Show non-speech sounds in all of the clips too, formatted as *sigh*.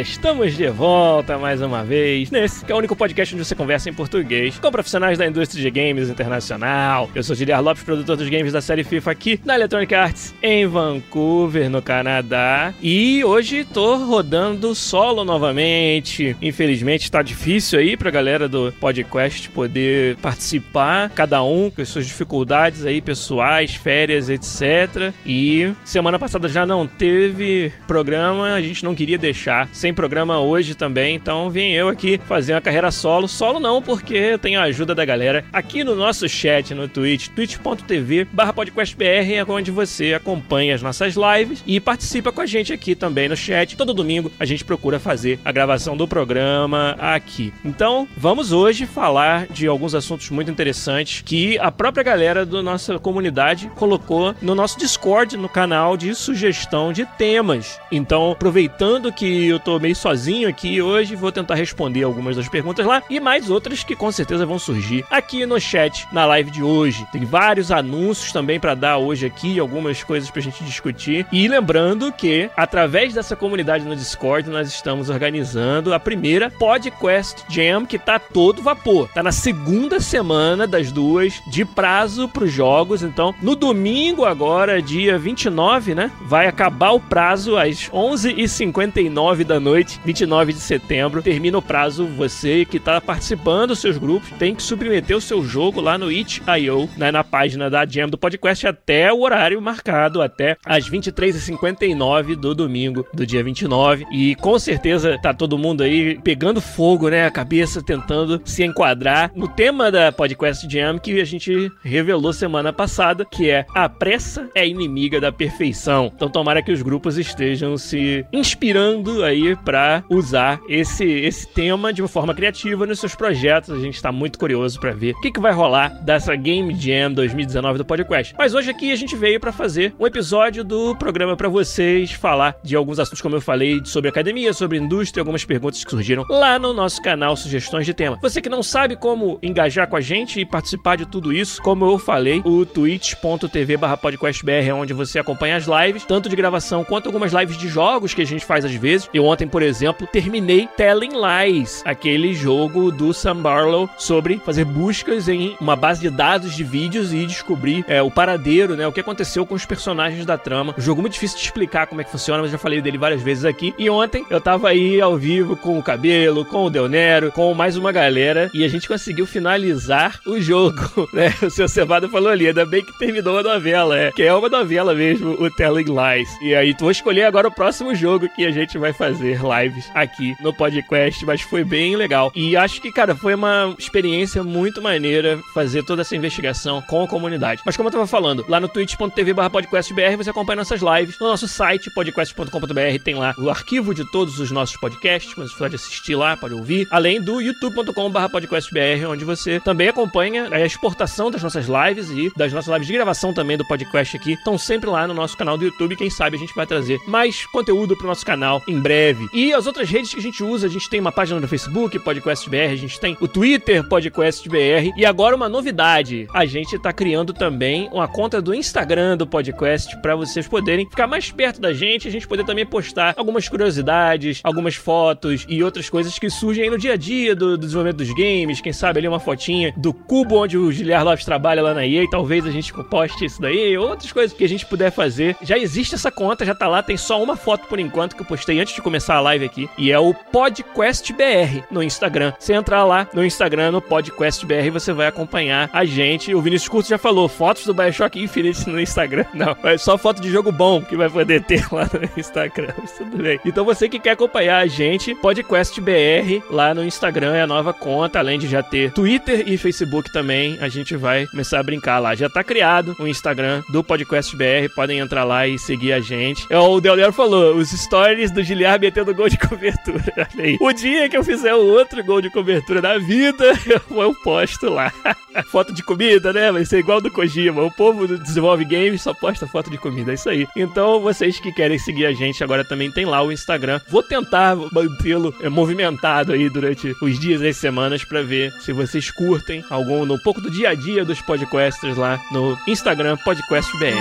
Estamos de volta mais uma vez nesse que é o único podcast onde você conversa em português com profissionais da indústria de games internacional. Eu sou Giliar Lopes, produtor dos games da série FIFA aqui na Electronic Arts em Vancouver, no Canadá. E hoje tô rodando solo novamente. Infelizmente está difícil aí pra galera do podcast poder participar, cada um com as suas dificuldades aí pessoais, férias, etc. E semana passada já não teve programa, a gente não queria deixar sem programa hoje também, então vim eu aqui fazer uma carreira solo. Solo não, porque eu tenho a ajuda da galera aqui no nosso chat no Twitch, twitch.tv barra podcastbr, é onde você acompanha as nossas lives e participa com a gente aqui também no chat. Todo domingo a gente procura fazer a gravação do programa aqui. Então, vamos hoje falar de alguns assuntos muito interessantes que a própria galera da nossa comunidade colocou no nosso Discord, no canal de sugestão de temas. Então, aproveitando que eu tô meio sozinho aqui hoje, vou tentar responder algumas das perguntas lá e mais outras que com certeza vão surgir aqui no chat na live de hoje. Tem vários anúncios também para dar hoje aqui, algumas coisas pra gente discutir. E lembrando que através dessa comunidade no Discord nós estamos organizando a primeira Podcast Jam que tá todo vapor. Tá na segunda semana das duas de prazo pros jogos. Então, no domingo agora, dia 29, né? Vai acabar o prazo às 11h59 da noite, 29 de setembro. Termina o prazo. Você que tá participando dos seus grupos tem que submeter o seu jogo lá no itch.io, né, na página da Jam do podcast, até o horário marcado, até às 23h59 do domingo, do dia 29. E com certeza tá todo mundo aí pegando fogo, né? A cabeça tentando se enquadrar no tema da podcast Jam que a gente revelou semana passada, que é a pressa é inimiga da perfeição. Então tomara que os grupos estejam se inspirando aí para usar esse, esse tema de uma forma criativa nos seus projetos. A gente está muito curioso para ver o que, que vai rolar dessa Game Jam 2019 do podcast. Mas hoje aqui a gente veio para fazer um episódio do programa para vocês, falar de alguns assuntos, como eu falei, sobre academia, sobre indústria, algumas perguntas que surgiram lá no nosso canal Sugestões de Tema. Você que não sabe como engajar com a gente e participar de tudo isso, como eu falei, o twitch.tv podcastbr é onde você acompanha as lives, tanto de gravação quanto algumas lives de jogos que a gente faz às vezes. Eu ontem, por exemplo, terminei Telling Lies, aquele jogo do Sam Barlow sobre fazer buscas em uma base de dados de vídeos e descobrir é, o paradeiro, né? O que aconteceu com os personagens da trama. Um jogo muito difícil de explicar como é que funciona, mas já falei dele várias vezes aqui. E ontem eu tava aí ao vivo com o Cabelo, com o Del Nero, com mais uma galera e a gente conseguiu finalizar o jogo, *laughs* né? O seu Cevado falou ali, ainda bem que terminou a novela, é. Que é uma novela mesmo, o Telling Lies. E aí tu vou escolher agora o próximo jogo que a gente vai fazer lives aqui no podcast, mas foi bem legal. E acho que, cara, foi uma experiência muito maneira fazer toda essa investigação com a comunidade. Mas como eu tava falando, lá no twitch.tv podcastbr você acompanha nossas lives. No nosso site, podcast.com.br, tem lá o arquivo de todos os nossos podcasts, você pode assistir lá, pode ouvir. Além do youtube.com.br podcastbr, onde você também acompanha a exportação das nossas lives e das nossas lives de gravação também do podcast aqui. Estão sempre lá no nosso canal do YouTube. Quem sabe a gente vai trazer mais conteúdo pro nosso canal em breve. E as outras redes que a gente usa, a gente tem uma página no Facebook, podcastbr, a gente tem o Twitter, podcastbr. E agora uma novidade, a gente tá criando também uma conta do Instagram do podcast para vocês poderem ficar mais perto da gente, a gente poder também postar algumas curiosidades, algumas fotos e outras coisas que surgem aí no dia a dia do, do desenvolvimento dos games. Quem sabe ali uma fotinha do cubo onde o Giliar Lopes trabalha lá na EA, talvez a gente poste isso daí, outras coisas que a gente puder fazer. Já existe essa conta, já tá lá, tem só uma foto por enquanto que eu postei antes de começar a live aqui, e é o PodQuestBR no Instagram. Você entrar lá no Instagram, no PodQuestBR, você vai acompanhar a gente. O Vinícius Curto já falou, fotos do Bioshock Infinite no Instagram. *laughs* Não, é só foto de jogo bom que vai poder ter lá no *laughs* Instagram, tudo bem. Então você que quer acompanhar a gente, PodQuestBR lá no Instagram é a nova conta, além de já ter Twitter e Facebook também, a gente vai começar a brincar lá. Já tá criado o Instagram do PodQuestBR, podem entrar lá e seguir a gente. É, o Del falou, os stories do Giliar metendo gol de cobertura. *laughs* O dia que eu fizer o outro gol de cobertura da vida, *laughs* eu posto lá. *laughs* foto de comida, né? Vai ser igual do Kojima. O povo desenvolve games só posta foto de comida. É isso aí. Então, vocês que querem seguir a gente agora também tem lá o Instagram. Vou tentar mantê-lo é, movimentado aí durante os dias e as semanas para ver se vocês curtem algum um pouco do dia a dia dos podcasters lá no Instagram PodquestBR.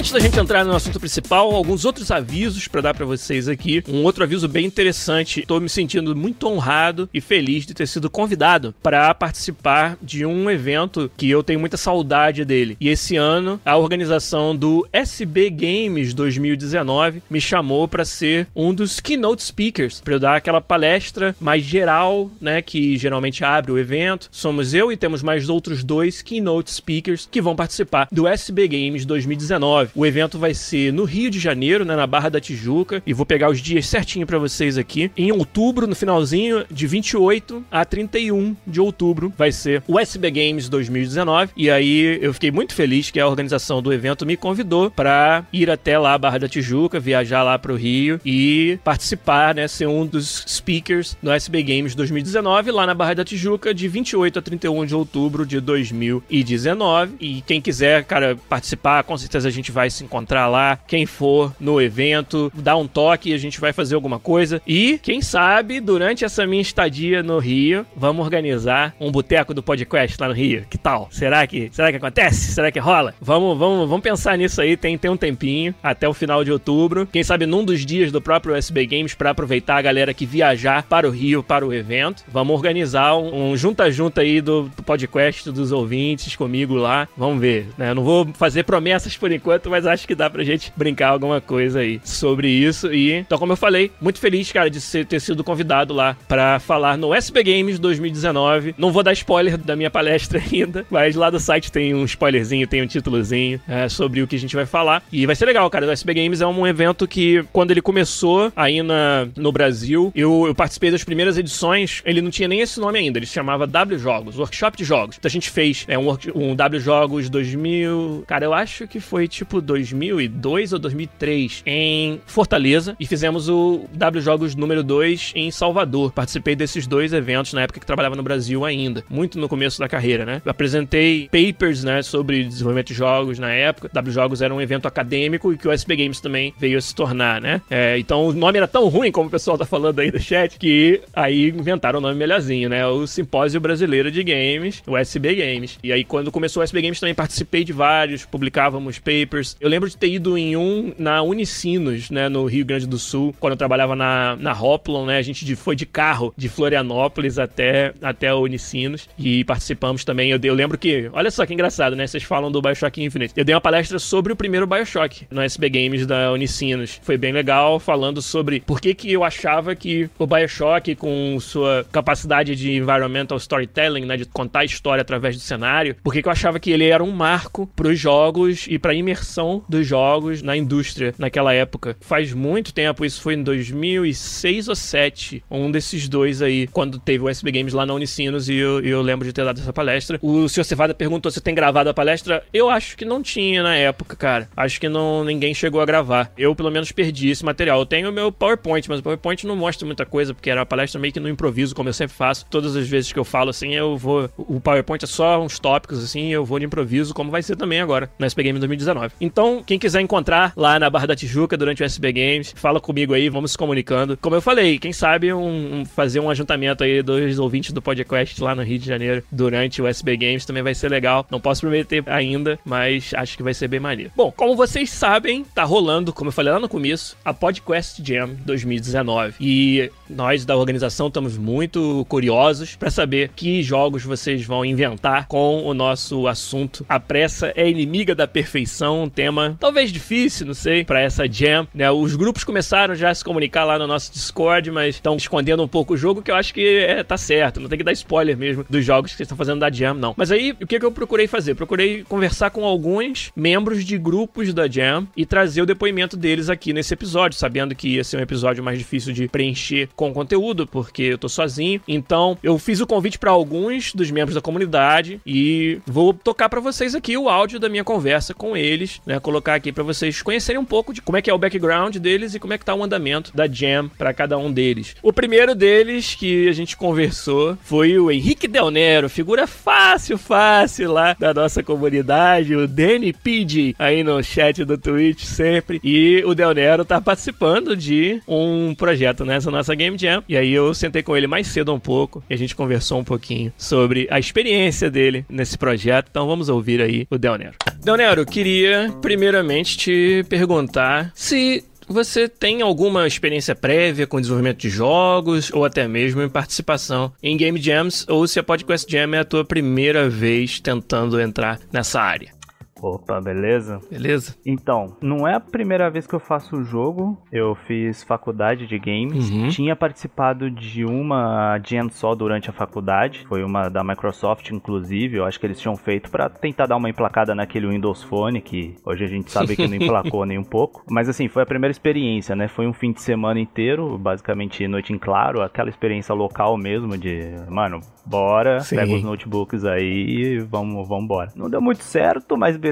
Antes da gente entrar no assunto principal, alguns outros avisos para dar para vocês aqui. Um outro aviso bem interessante. Estou me sentindo muito honrado e feliz de ter sido convidado para participar de um evento que eu tenho muita saudade dele. E esse ano, a organização do SB Games 2019 me chamou para ser um dos keynote speakers, para eu dar aquela palestra mais geral, né, que geralmente abre o evento. Somos eu e temos mais outros dois keynote speakers que vão participar do SB Games 2019. O evento vai ser no Rio de Janeiro, né, na Barra da Tijuca, e vou pegar os dias certinho para vocês aqui. Em outubro, no finalzinho, de 28 a 31 de outubro, vai ser o SB Games 2019. E aí eu fiquei muito feliz que a organização do evento me convidou para ir até lá, Barra da Tijuca, viajar lá para o Rio e participar, né, ser um dos speakers no SB Games 2019, lá na Barra da Tijuca, de 28 a 31 de outubro de 2019. E quem quiser, cara, participar, com certeza a gente vai vai se encontrar lá. Quem for no evento, dá um toque e a gente vai fazer alguma coisa. E, quem sabe, durante essa minha estadia no Rio, vamos organizar um boteco do podcast lá no Rio. Que tal? Será que, será que acontece? Será que rola? Vamos, vamos, vamos pensar nisso aí. Tem, tem um tempinho até o final de outubro. Quem sabe num dos dias do próprio USB Games para aproveitar a galera que viajar para o Rio para o evento. Vamos organizar um, um junta-junta aí do, do podcast dos ouvintes comigo lá. Vamos ver, né? Eu não vou fazer promessas por enquanto, mas acho que dá pra gente brincar alguma coisa aí sobre isso. E, então, como eu falei, muito feliz, cara, de ser, ter sido convidado lá para falar no SB Games 2019. Não vou dar spoiler da minha palestra *laughs* ainda, mas lá do site tem um spoilerzinho, tem um títulozinho é, sobre o que a gente vai falar. E vai ser legal, cara. O SB Games é um evento que, quando ele começou aí na, no Brasil, eu, eu participei das primeiras edições. Ele não tinha nem esse nome ainda, ele se chamava W Jogos, Workshop de Jogos. Então a gente fez é, um, um W Jogos 2000. Cara, eu acho que foi tipo 2002 ou 2003 em Fortaleza e fizemos o W Jogos número 2 em Salvador. Participei desses dois eventos na época que trabalhava no Brasil ainda, muito no começo da carreira, né? Apresentei papers, né, sobre desenvolvimento de jogos na época. W Jogos era um evento acadêmico e que o SB Games também veio a se tornar, né? É, então o nome era tão ruim, como o pessoal tá falando aí do chat, que aí inventaram o nome melhorzinho, né? O Simpósio Brasileiro de Games, o SB Games. E aí quando começou o SB Games também participei de vários, publicávamos papers eu lembro de ter ido em um na Unicinos, né, no Rio Grande do Sul, quando eu trabalhava na, na Hoplon, né, a gente foi de carro de Florianópolis até, até o Unicinos e participamos também. Eu, eu lembro que, olha só que engraçado, né, vocês falam do Bioshock Infinite. Eu dei uma palestra sobre o primeiro Bioshock no SB Games da Unicinos. Foi bem legal, falando sobre por que que eu achava que o Bioshock, com sua capacidade de environmental storytelling, né, de contar a história através do cenário, por que que eu achava que ele era um marco para os jogos e para imersão dos jogos na indústria naquela época. Faz muito tempo, isso foi em 2006 ou 2007, um desses dois aí, quando teve o SB Games lá na Unicinos e eu, eu lembro de ter dado essa palestra. O Sr. Cevada perguntou se tem gravado a palestra. Eu acho que não tinha na época, cara. Acho que não ninguém chegou a gravar. Eu, pelo menos, perdi esse material. Eu tenho o meu PowerPoint, mas o PowerPoint não mostra muita coisa, porque era uma palestra meio que no improviso, como eu sempre faço. Todas as vezes que eu falo assim, eu vou. O PowerPoint é só uns tópicos, assim, eu vou de improviso, como vai ser também agora, no SB Game 2019. Então, quem quiser encontrar lá na Barra da Tijuca durante o SB Games, fala comigo aí, vamos se comunicando. Como eu falei, quem sabe um, um, fazer um ajuntamento aí dos ouvintes do podcast lá no Rio de Janeiro durante o SB Games também vai ser legal. Não posso prometer ainda, mas acho que vai ser bem maneiro. Bom, como vocês sabem, tá rolando, como eu falei lá no começo, a Podcast Jam 2019. E Nós da organização estamos muito curiosos para saber que jogos vocês vão inventar com o nosso assunto. A pressa é inimiga da perfeição, tema talvez difícil, não sei, para essa jam. Né? Os grupos começaram já a se comunicar lá no nosso Discord, mas estão escondendo um pouco o jogo, que eu acho que é, tá certo. Não tem que dar spoiler mesmo dos jogos que vocês estão fazendo da jam, não. Mas aí, o que, que eu procurei fazer? Procurei conversar com alguns membros de grupos da jam e trazer o depoimento deles aqui nesse episódio, sabendo que ia ser um episódio mais difícil de preencher com conteúdo, porque eu tô sozinho. Então, eu fiz o convite para alguns dos membros da comunidade e vou tocar para vocês aqui o áudio da minha conversa com eles, né? Colocar aqui para vocês conhecerem um pouco de como é que é o background deles e como é que tá o andamento da jam para cada um deles. O primeiro deles que a gente conversou foi o Henrique Del Nero, figura fácil, fácil lá da nossa comunidade, o Danny Pidgey aí no chat do Twitch sempre. E o Del Nero tá participando de um projeto nessa nossa Game Jam. E aí eu sentei com ele mais cedo um pouco e a gente conversou um pouquinho sobre a experiência dele nesse projeto. Então vamos ouvir aí o Del Nero. Del Nero, queria primeiramente te perguntar se você tem alguma experiência prévia com desenvolvimento de jogos ou até mesmo em participação em Game Jams ou se a Podcast Jam é a tua primeira vez tentando entrar nessa área? Opa, beleza? Beleza? Então, não é a primeira vez que eu faço o jogo. Eu fiz faculdade de games. Uhum. Tinha participado de uma Jam só durante a faculdade. Foi uma da Microsoft, inclusive. Eu acho que eles tinham feito para tentar dar uma emplacada naquele Windows Phone, que hoje a gente sabe que não *laughs* emplacou nem um pouco. Mas assim, foi a primeira experiência, né? Foi um fim de semana inteiro, basicamente noite em claro. Aquela experiência local mesmo de, mano, bora, Sim. pega os notebooks aí e vamos, vamos embora. Não deu muito certo, mas beleza.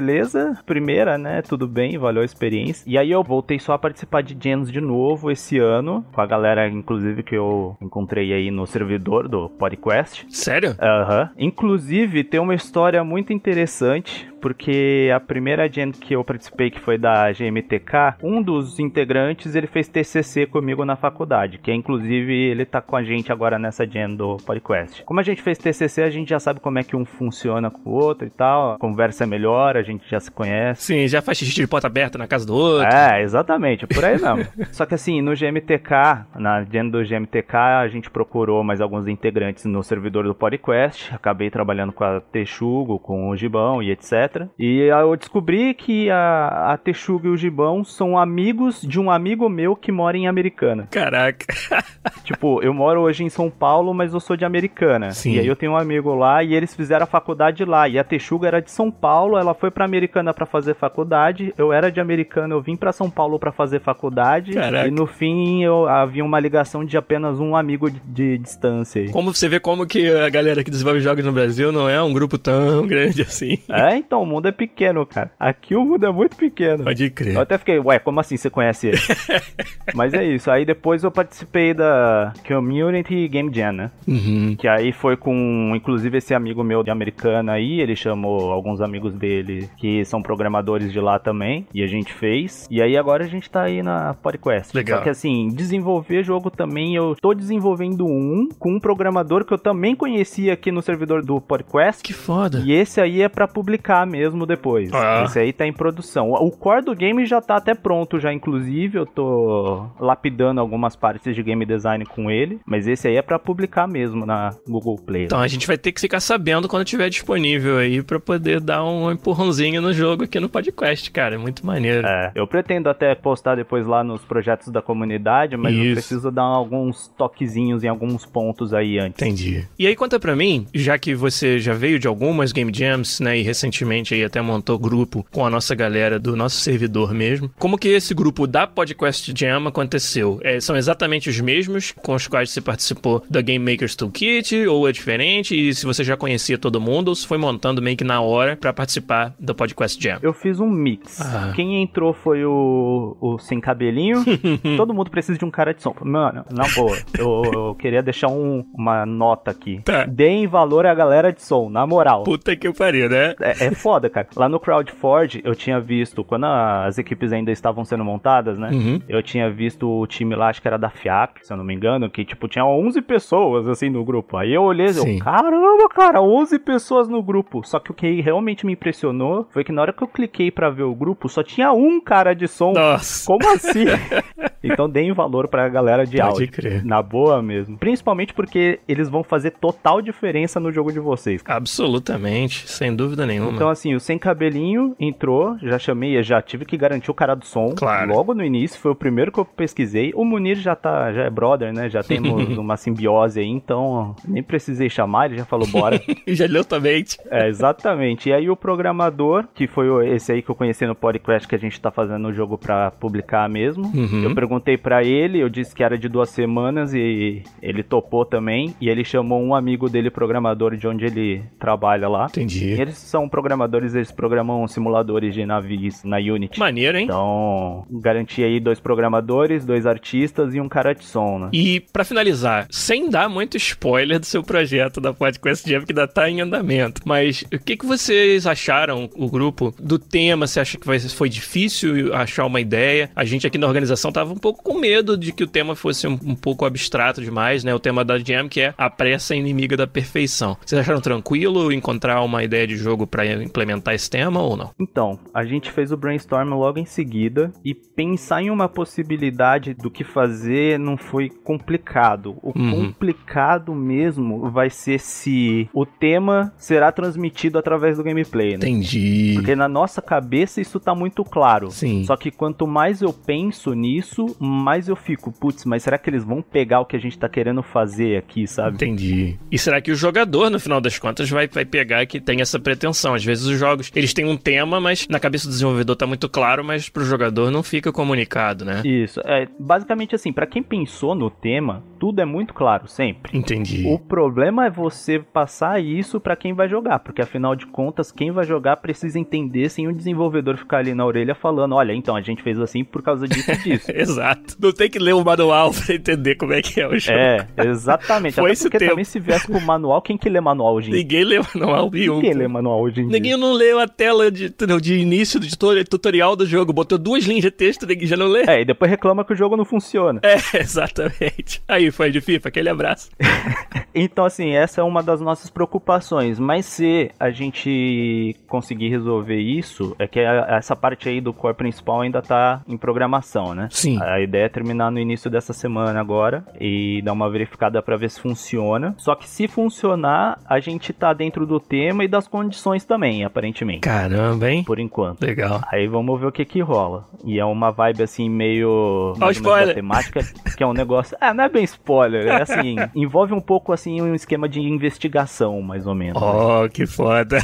Primeira, né? Tudo bem, valeu a experiência. E aí eu voltei só a participar de Jams de novo esse ano, com a galera, inclusive, que eu encontrei aí no servidor do PodQuest. Sério? Aham. Inclusive, tem uma história muito interessante, porque a primeira Jam que eu participei, que foi da GMTK, um dos integrantes, ele fez TCC comigo na faculdade, que é, inclusive, ele tá com a gente agora nessa Jam do PodQuest. Como a gente fez TCC, a gente já sabe como é que um funciona com o outro e tal, a conversa é melhor, a gente já se conhece. Sim, já faz xixi de porta aberta na casa do outro. É, exatamente, por aí mesmo. *laughs* Só que assim, no GMTK, na Gen do GMTK, a gente procurou mais alguns integrantes no servidor do PodQuest. Acabei trabalhando com a Texugo, com o Gibão e etc. E eu descobri que a, a Texugo e o Gibão são amigos de um amigo meu que mora em Americana. Caraca. *laughs* tipo, eu moro hoje em São Paulo, mas eu sou de Americana. Sim. E aí eu tenho um amigo lá e eles fizeram a faculdade lá. E a Texuga era de São Paulo, ela foi pra Americana pra fazer faculdade. Eu era de Americana, eu vim pra São Paulo pra fazer faculdade. Caraca. E no fim eu havia uma ligação de apenas um amigo de, de distância aí. Como você vê como que a galera que desenvolve jogos no Brasil não é um grupo tão *laughs* grande assim. É, então, o mundo é pequeno, cara. Aqui o mundo é muito pequeno. Pode Eu crer. até fiquei, ué, como assim você conhece ele? *laughs* Mas é isso. Aí depois eu participei da Community Game Jam, né? Uhum. Que aí foi com, inclusive, esse amigo meu de americana aí, ele chamou alguns amigos dele que são programadores de lá também, e a gente fez. E aí agora a gente tá aí na PodQuest. Legal. Só que assim, desenvolver jogo também, eu tô desenvolvendo um com um programador que eu também conheci aqui no servidor do PodQuest. Que foda. E esse aí é pra publicar mesmo depois. Ah. Esse aí tá em produção. O core do game já tá até pronto já, inclusive. Eu tô lapidando algumas partes de game design com ele. Mas esse aí é pra publicar mesmo na Google Play. Então a gente vai ter que ficar sabendo quando tiver disponível aí pra poder dar um empurrãozinho no jogo aqui no podcast, cara. É muito maneiro. É, eu pretendo até postar depois lá nos projetos da comunidade, mas eu Isso. preciso dar alguns toquezinhos em alguns pontos aí antes. Entendi. E aí conta pra mim, já que você já veio de algumas Game Jams, né, e recentemente aí até montou grupo com a nossa galera do nosso servidor mesmo, como que esse grupo da Podcast Jam aconteceu? É, são exatamente os mesmos com os quais você participou da Game Makers Toolkit, ou é diferente? E se você já conhecia todo mundo, ou se foi montando meio que na hora pra participar da Podcast Jam? Eu fiz um mix. Ah. Quem entrou foi o, o Sem Cabelinho. *laughs* Todo mundo precisa de um cara de som. Mano, na boa, eu, eu queria deixar um- uma nota aqui. Tá. Deem valor à galera de som, na moral. Puta que pariu, né? É, é foda, cara. Lá no CrowdForge, eu tinha visto, quando as equipes ainda estavam sendo montadas, né? Uhum. Eu tinha visto o time lá, acho que era da FIAP, se eu não me engano, que, tipo, tinha 11 pessoas, assim, no grupo. Aí eu olhei e eu, caramba, cara, 11 pessoas no grupo. Só que o que realmente me impressionou foi que na hora que eu cliquei pra ver o grupo, só tinha um cara de som. Nossa. Como assim? *laughs* Então deem valor pra galera de Pode áudio. crer. Na boa mesmo. Principalmente porque eles vão fazer total diferença no jogo de vocês. Absolutamente, sem dúvida nenhuma. Então, assim, o Sem Cabelinho entrou, já chamei, já tive que garantir o cara do som. Claro. Logo no início, foi o primeiro que eu pesquisei. O Munir já tá, já é brother, né? Já temos *laughs* uma simbiose aí, então nem precisei chamar, ele já falou bora. *laughs* Já leu também. *laughs* é, exatamente. E aí o programador, que foi esse aí que eu conheci no podcast que a gente tá fazendo o jogo pra publicar mesmo. Uhum. Eu perguntei pra ele, eu disse que era de duas semanas e ele topou também. E ele chamou um amigo dele, programador, de onde ele trabalha lá. Entendi. Eles são programadores, eles programam simuladores de navios na Unity. Maneiro, hein? Então, garanti aí dois programadores, dois artistas e um cara de som, né? E pra finalizar, sem dar muito spoiler do seu projeto da Podcast Jam, que ainda tá em andamento, mas o que, que vocês acharam, o grupo, do tema? Você acha que foi difícil achar uma ideia? A gente aqui na organização tava um pouco com medo de que o tema fosse um, um pouco abstrato demais, né? O tema da Jam, que é a pressa inimiga da perfeição. Vocês acharam tranquilo encontrar uma ideia de jogo pra implementar esse tema ou não? Então, a gente fez o brainstorm logo em seguida e pensar em uma possibilidade do que fazer não foi complicado. O Uhum. complicado mesmo vai ser se o tema será transmitido através do gameplay, né? Entendi. Porque na nossa cabeça isso tá muito claro. Sim. Só que quanto mais eu penso nisso, mais eu fico, putz, mas será que eles vão pegar o que a gente tá querendo fazer aqui, sabe? Entendi. E será que o jogador, no final das contas, vai, vai pegar que tem essa pretensão? Às vezes os jogos, eles têm um tema, mas na cabeça do desenvolvedor tá muito claro, mas pro jogador não fica comunicado, né? Isso, é basicamente assim, pra quem pensou no tema, tudo é muito claro sempre. Entendi. O problema é você passar isso pra quem vai jogar, porque afinal de contas, quem vai jogar precisa entender sem o desenvolvedor ficar ali na orelha falando, olha, então a gente fez assim por causa disso e *laughs* disso. Exato. Não tem que ler o manual pra entender como é que é o jogo. é, exatamente. Foi Até esse porque tempo. também se viesse com manual, quem que lê manual hoje em dia? Ninguém lê o manual e um. Ninguém lê manual hoje em dia. Ninguém não leu a tela de, de início do tutor- tutorial do jogo. Botou duas linhas de texto, ninguém já não lê. É, e depois reclama que o jogo não funciona. É, *laughs* exatamente. Aí, foi de FIFA, aquele abraço. *laughs* Então, assim, essa é uma das nossas preocupações. Mas se a gente conseguir resolver isso, é que a- essa parte aí do core principal ainda tá em programação, né? Sim. A ideia é terminar no início dessa semana agora e dar uma verificada pra ver se funciona. Só que se funcionar, a gente tá dentro do tema e das condições também, aparentemente. Caramba, hein? Por enquanto. Legal. Aí vamos ver o que que rola. E é uma vibe assim meio menos spoiler. temática, que é um negócio. Ah, não é bem spoiler, é assim, *laughs* envolve um pouco assim um esquema de investigação, mais ou menos. Oh, que foda.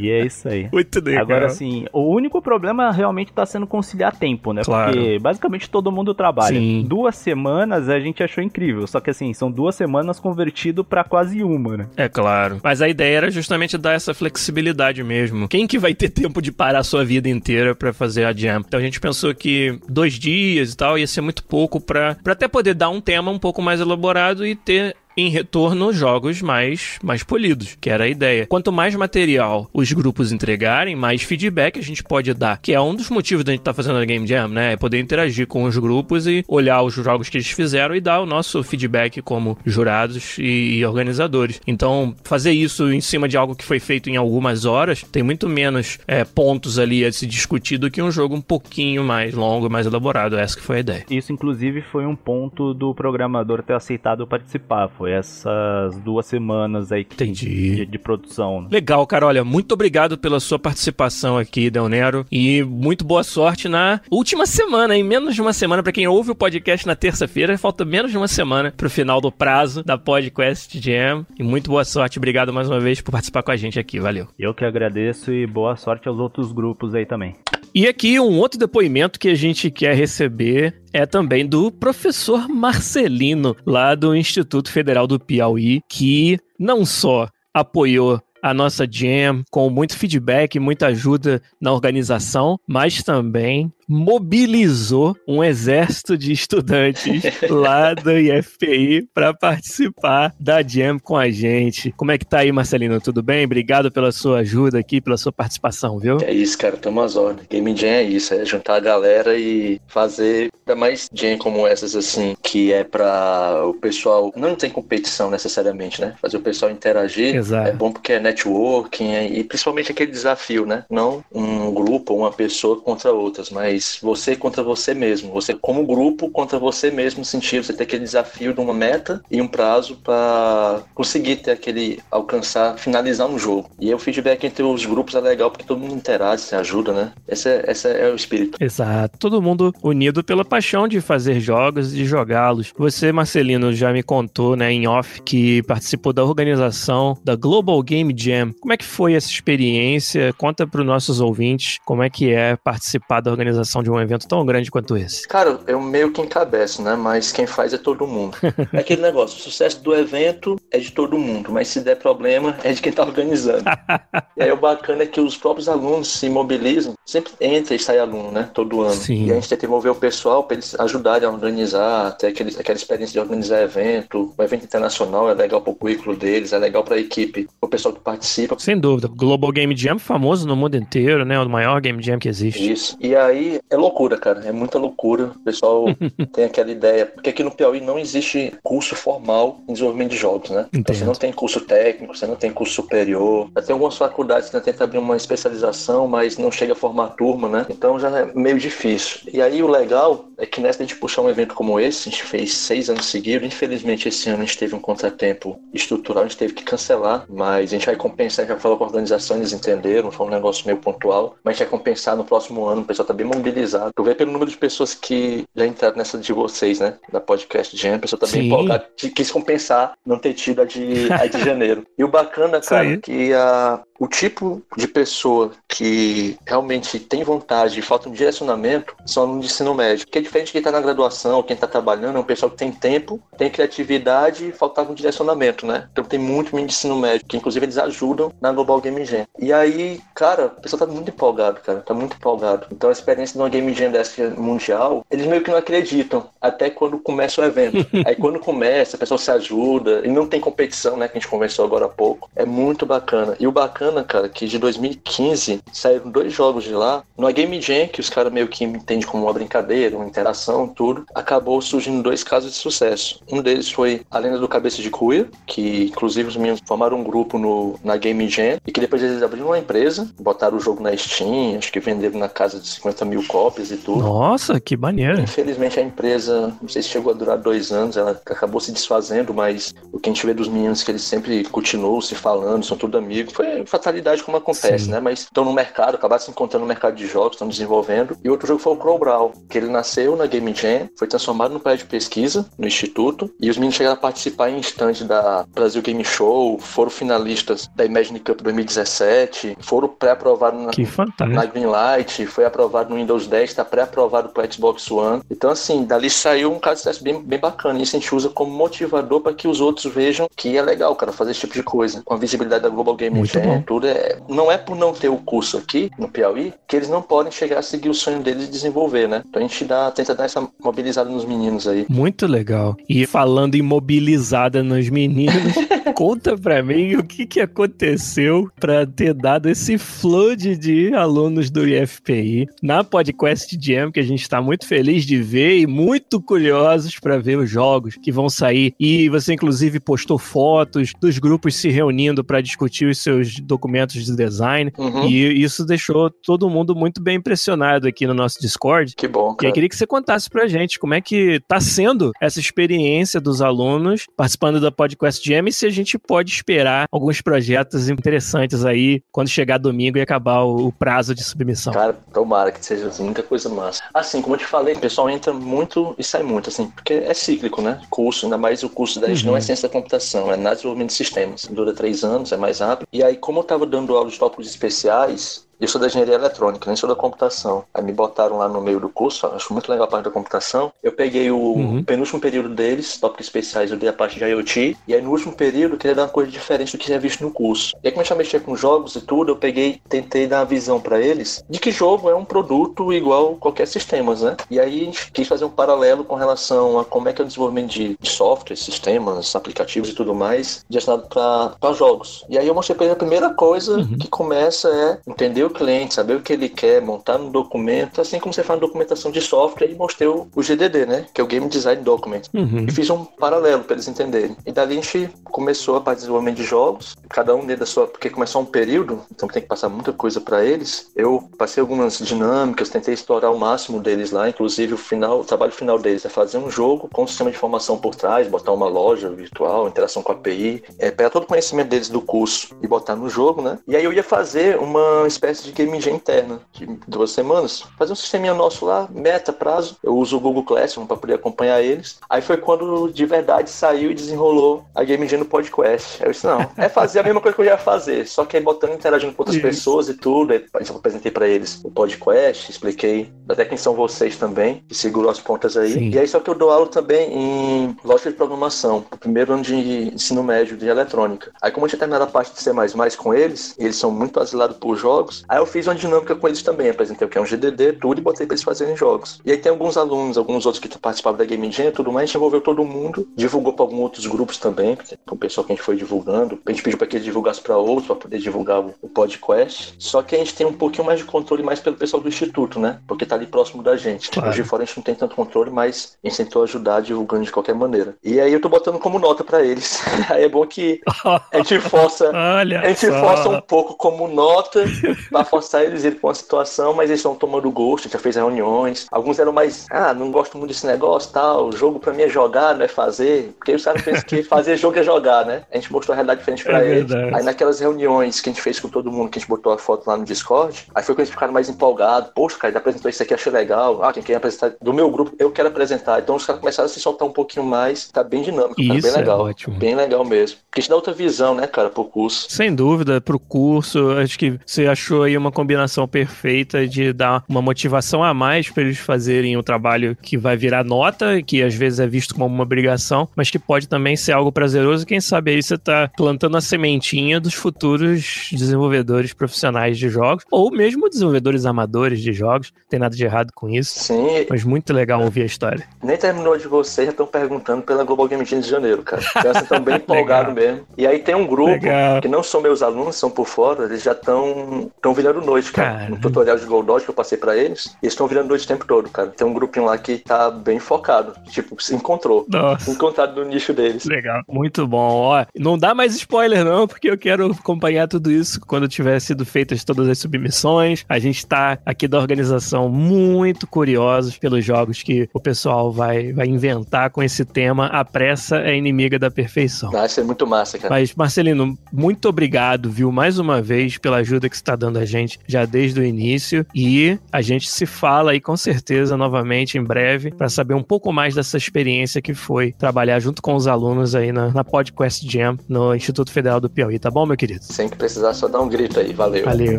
E é isso aí. *laughs* Muito legal. Agora assim, o único problema realmente tá sendo conciliar tempo, né? Claro. Porque basicamente todo mundo trabalha. Sim. Duas semanas a gente achou incrível, só que assim, são duas semanas convertido pra quase uma, né? É claro. Mas a ideia era justamente dar essa flexibilidade mesmo. Quem que vai ter *laughs* tempo de parar a sua vida inteira pra fazer a jam? Então a gente pensou que dois dias e tal ia ser muito pouco pra até poder dar um tema um pouco mais elaborado e ter em retorno jogos mais, mais polidos, que era a ideia. Quanto mais material os grupos entregarem, mais feedback a gente pode dar, que é um dos motivos da gente estar fazendo a Game Jam, né? É poder interagir com os grupos e olhar os jogos que eles fizeram e dar o nosso feedback como jurados e, e organizadores. Então, fazer isso em cima de algo que foi feito em algumas horas tem muito menos é, pontos ali a se discutir do que um jogo um pouquinho mais longo, mais elaborado. Essa que foi a ideia. Isso, inclusive, foi um ponto do programador ter aceitado participar. Foi essas duas semanas aí que- Entendi. de, de produção. né? Legal, cara. Olha, muito obrigado pela sua participação aqui, Del Nero. E muito boa sorte na última semana, em menos de uma semana. Pra quem ouve o podcast na terça-feira, falta menos de uma semana pro final do prazo da Podcast Jam. E muito boa sorte. Obrigado mais uma vez por participar com a gente aqui. Valeu. Eu que agradeço e boa sorte aos outros grupos aí também. E aqui um outro depoimento que a gente quer receber é também do professor Marcelino, lá do Instituto Federal do Piauí, que não só apoiou a nossa jam com muito feedback, muita ajuda na organização, mas também mobilizou um exército de estudantes *laughs* lá do IFPI para participar da jam com a gente. Como é que tá aí, Marcelino? Tudo bem? Obrigado pela sua ajuda aqui, pela sua participação, viu? É isso, cara, tamo às ordens. Game Jam é isso, é juntar a galera e fazer ainda mais jam como essas, assim, que é pra o pessoal. Não tem competição necessariamente, né? Fazer o pessoal interagir. Exato. É bom porque é networking é- e principalmente aquele desafio, né? Não um grupo ou uma pessoa contra outras, mas mas você contra você mesmo. Você, como grupo, contra você mesmo, no sentido você ter aquele desafio de uma meta e um prazo para conseguir ter aquele. alcançar, finalizar um jogo. E o feedback entre os grupos é legal porque todo mundo interage, se ajuda, né? Esse é, esse é o espírito. Exato. Todo mundo unido pela paixão de fazer jogos e jogá-los. Você, Marcelino, já me contou, né, em off, que participou da organização da Global Game Jam. Como é que foi essa experiência? Conta para os nossos ouvintes como é que é participar da organização de um evento tão grande quanto esse. Cara, eu meio que encabeço, né? Mas quem faz é todo mundo. *laughs* é aquele negócio, o sucesso do evento é de todo mundo, mas se der problema é de quem tá organizando. *laughs* e aí o bacana é que os próprios alunos se mobilizam, sempre entra e sai aluno, né? Todo ano. Sim. E a gente tenta envolver o pessoal para eles ajudarem a organizar, ter aquele, aquela experiência de organizar evento. O evento internacional é legal pro currículo deles, é legal pra equipe, o pessoal que participa. Sem dúvida. Global Game Jam é famoso no mundo inteiro, né? O maior Game Jam que existe. Isso. E aí é loucura, cara. É muita loucura. O pessoal *laughs* tem aquela ideia. Porque aqui no Piauí não existe curso formal em desenvolvimento de jogos, né? Entendo. Você não tem curso técnico, você não tem curso superior. Tem algumas faculdades que tentam abrir uma especialização, mas não chega a formar turma, né? Então já é meio difícil. E aí o legal é que nessa a gente puxar um evento como esse, a gente fez seis anos seguidos. Infelizmente, esse ano a gente teve um contratempo estrutural, a gente teve que cancelar, mas a gente vai compensar, a gente já falou com a organização, eles entenderam, foi um negócio meio pontual, mas a gente vai compensar no próximo ano, o pessoal tá bem mobilizado. Tu vê pelo número de pessoas que já entraram nessa de vocês, né? Da podcast Jam, a pessoa tá bem Sim. empolgada, que quis compensar não ter tido a de, a de *laughs* janeiro. E o bacana, cara, que a, o tipo de pessoa que realmente tem vontade e falta um direcionamento são alunos de ensino médio. Que é diferente de quem está na graduação, quem está trabalhando, é um pessoal que tem tempo, tem criatividade e faltava um direcionamento, né? Então tem muito menino de ensino médio, que inclusive eles ajudam na Global Game Jam. E aí, cara, o pessoal tá muito empolgado, cara, tá muito empolgado. Então a experiência de uma Game Jam dessa mundial, eles meio que não acreditam, até quando começa o evento. *laughs* aí quando começa, a pessoa se ajuda, e não tem competição, né, que a gente conversou agora há pouco. É muito bacana. E o bacana, cara, que de 2015 saíram dois jogos de lá. No Game Jam, que os caras meio que entendem como uma brincadeira, uma interação, tudo, acabou surgindo dois casos de sucesso. Um deles foi a Lenda do Cabeça de Cuia, que inclusive os meninos formaram um grupo no, na Game Jam, e que depois eles abriram uma empresa, botaram o jogo na Steam, acho que venderam na casa de 50 mil cópias e tudo. Nossa, que maneiro. Infelizmente a empresa, não sei se chegou a durar dois anos, ela acabou se desfazendo, mas o que a gente vê dos meninos que eles sempre continuam se falando, são tudo amigos. Foi fatalidade como acontece, Sim. né? Mas estão no mercado, acabaram se encontrando no mercado de jogos, estão desenvolvendo. E outro jogo foi o Crow Brawl, que ele nasceu na Game Jam, foi transformado no prédio de pesquisa, no Instituto, e os meninos chegaram a participar em stand da Brasil Game Show, foram finalistas da Imagine Cup 2017, foram pré-aprovados na, na. Greenlight, foi aprovado no Windows 10, está pré-aprovado para Xbox One. Então, assim, dali saiu um caso de sucesso bem, bem bacana. E isso a gente usa como motivador para que os outros vejam que é legal, cara, fazer esse tipo de coisa. Com a visibilidade da Global Game Muito Jam, bom. Tudo é. Não é por não ter o curso aqui no Piauí que eles não podem chegar a seguir o sonho deles de desenvolver, né? Então a gente dá, tenta dar essa mobilizada nos meninos aí. Muito legal. E falando em mobilizada nos meninos, *laughs* conta pra mim o que, que aconteceu pra ter dado esse flood de alunos do IFPI na Podcast Jam, que a gente tá muito feliz de ver e muito curiosos pra ver os jogos que vão sair. E você, inclusive, postou fotos dos grupos se reunindo pra discutir os seus documentos de design. Uhum. E isso deixou todo mundo muito bem impressionado aqui no nosso Discord. Que bom, E aí cara. queria que você contasse pra gente como é que tá sendo essa experiência dos alunos participando da Podcast Jam e se a gente pode esperar alguns projetos interessantes aí quando chegar domingo e acabar o, prazo de submissão. Cara, tomara que seja assim, muita coisa massa. Assim, como eu te falei, o pessoal entra muito e sai muito, assim, porque é cíclico, né? Curso, ainda mais o curso da gente Uhum. não é ciência da computação, é na desenvolvimento de sistemas. Dura três anos, é mais rápido. E aí, como eu tava dando aula de tópicos especiais, eu sou da engenharia eletrônica, nem sou da computação. Aí me botaram lá no meio do curso, acho muito legal a parte da computação. Eu peguei o Uhum. penúltimo período deles, tópicos especiais, eu dei a parte de IoT. E aí no último período eu queria dar uma coisa diferente do que tinha visto no curso. E aí eu já mexia com jogos e tudo, eu peguei, tentei dar uma visão pra eles de que jogo é um produto igual qualquer sistema, né? E aí a gente quis fazer um paralelo com relação a como é que é o desenvolvimento de, de software, sistemas, aplicativos e tudo mais, direcionado para jogos. E aí eu mostrei pra eles a primeira coisa Uhum. que começa é entender o cliente, saber o que ele quer, montar no documento, assim como você faz na documentação de software, e mostrei o, o GDD, né? Que é o Game Design Document. Uhum. E fiz um paralelo para eles entenderem. E dali a gente começou a parte de desenvolvimento de jogos, cada um dentro da sua. Porque começou um período, então tem que passar muita coisa para eles. Eu passei algumas dinâmicas, tentei explorar o máximo deles lá, inclusive o final, o trabalho final deles é fazer um jogo com um sistema de informação por trás, botar uma loja virtual, interação com a API, é, pegar todo o conhecimento deles do curso e botar no jogo, né? E aí eu ia fazer uma espécie de game engine interna de duas semanas, fazer um sisteminha nosso lá, meta, prazo. Eu uso o Google Classroom para poder acompanhar eles. Aí foi quando de verdade saiu e desenrolou a game engine no podcast. Eu disse, não, é fazer a mesma coisa que eu ia fazer, só que aí botando, interagindo com outras Isso. pessoas e tudo. Aí eu apresentei para eles o podcast, expliquei até quem são vocês também, que segurou as pontas aí. Sim. E aí só que eu dou aula também em lógica de programação, no primeiro ano de ensino médio de eletrônica. Aí como eu tinha terminado a parte de C++ com eles, e eles são muito asilados por jogos, aí eu fiz uma dinâmica com eles também, apresentei o que é um GDD, tudo, e botei pra eles fazerem jogos. E aí tem alguns alunos, alguns outros que participavam da Game Engine e tudo mais, a gente envolveu todo mundo, divulgou pra alguns outros grupos também, com o pessoal que a gente foi divulgando, a gente pediu pra que eles divulgassem pra outros, pra poder divulgar o podcast. Só que a gente tem um pouquinho mais de controle mais pelo pessoal do instituto, né? Porque tá ali próximo da gente. Claro. Hoje de fora a gente não tem tanto controle, mas a gente tentou ajudar divulgando de qualquer maneira. E aí eu tô botando como nota pra eles. *laughs* aí é bom que a gente força *laughs* Olha a gente força um pouco como nota *laughs* pra forçar eles a ir pra uma situação, mas eles estão tomando gosto, a gente já fez reuniões. Alguns eram mais, ah, não gosto muito desse negócio tal, o jogo pra mim é jogar, não é fazer. Porque os caras pensam que *laughs* fazer jogo é jogar, né? A gente mostrou a realidade diferente pra É eles. verdade. Aí naquelas reuniões que a gente fez com todo mundo, que a gente botou a foto lá no Discord, aí foi quando eles ficaram mais empolgados. Poxa, cara, ele apresentou isso aqui, achei legal. Ah, quem quer apresentar do meu grupo, eu quero apresentar. Então os caras começaram a se soltar um pouquinho mais, tá bem dinâmico, Isso bem é legal. ótimo. Bem legal mesmo. Porque te dá outra visão, né, cara, pro curso. Sem dúvida, pro curso, acho que você achou aí uma combinação perfeita de dar uma motivação a mais para eles fazerem o trabalho que vai virar nota, que às vezes é visto como uma obrigação, mas que pode também ser algo prazeroso. Quem sabe aí você tá plantando a sementinha dos futuros desenvolvedores profissionais de jogos, ou mesmo desenvolvedores amadores de jogos. Não tem nada de errado com isso. Sim, Mas muito legal ouvir a história. Nem terminou de vocês, já estão perguntando pela Global Game Jam de janeiro, cara. Então, vocês estão bem *laughs* empolgados mesmo. E aí tem um grupo Legal. que não são meus alunos, são por fora, eles já estão estão virando noite, cara. Caramba. No tutorial de Goldot que eu passei pra eles, eles estão virando noite o tempo todo, cara. Tem um grupinho lá que tá bem focado. Tipo, se encontrou. Nossa. Encontrado no nicho deles. Legal. Muito bom. Ó, não dá mais spoiler, não, porque eu quero acompanhar tudo isso quando tiver sido feitas todas as submissões. A gente tá aqui da organização muito curiosos pelos jogos que o pessoal vai, vai inventar com esse tema. A pressa é inimiga da perfeição. Ah, isso é muito massa, cara. Mas, Marcelino, muito obrigado, viu, mais uma vez pela ajuda que você está dando a gente já desde o início. E a gente se fala aí com certeza novamente em breve para saber um pouco mais dessa experiência que foi trabalhar junto com os alunos aí na, na PodQuest Jam no Instituto Federal do Piauí, tá bom, meu querido? Sem que precisar, só dar um grito aí. Valeu. Valeu.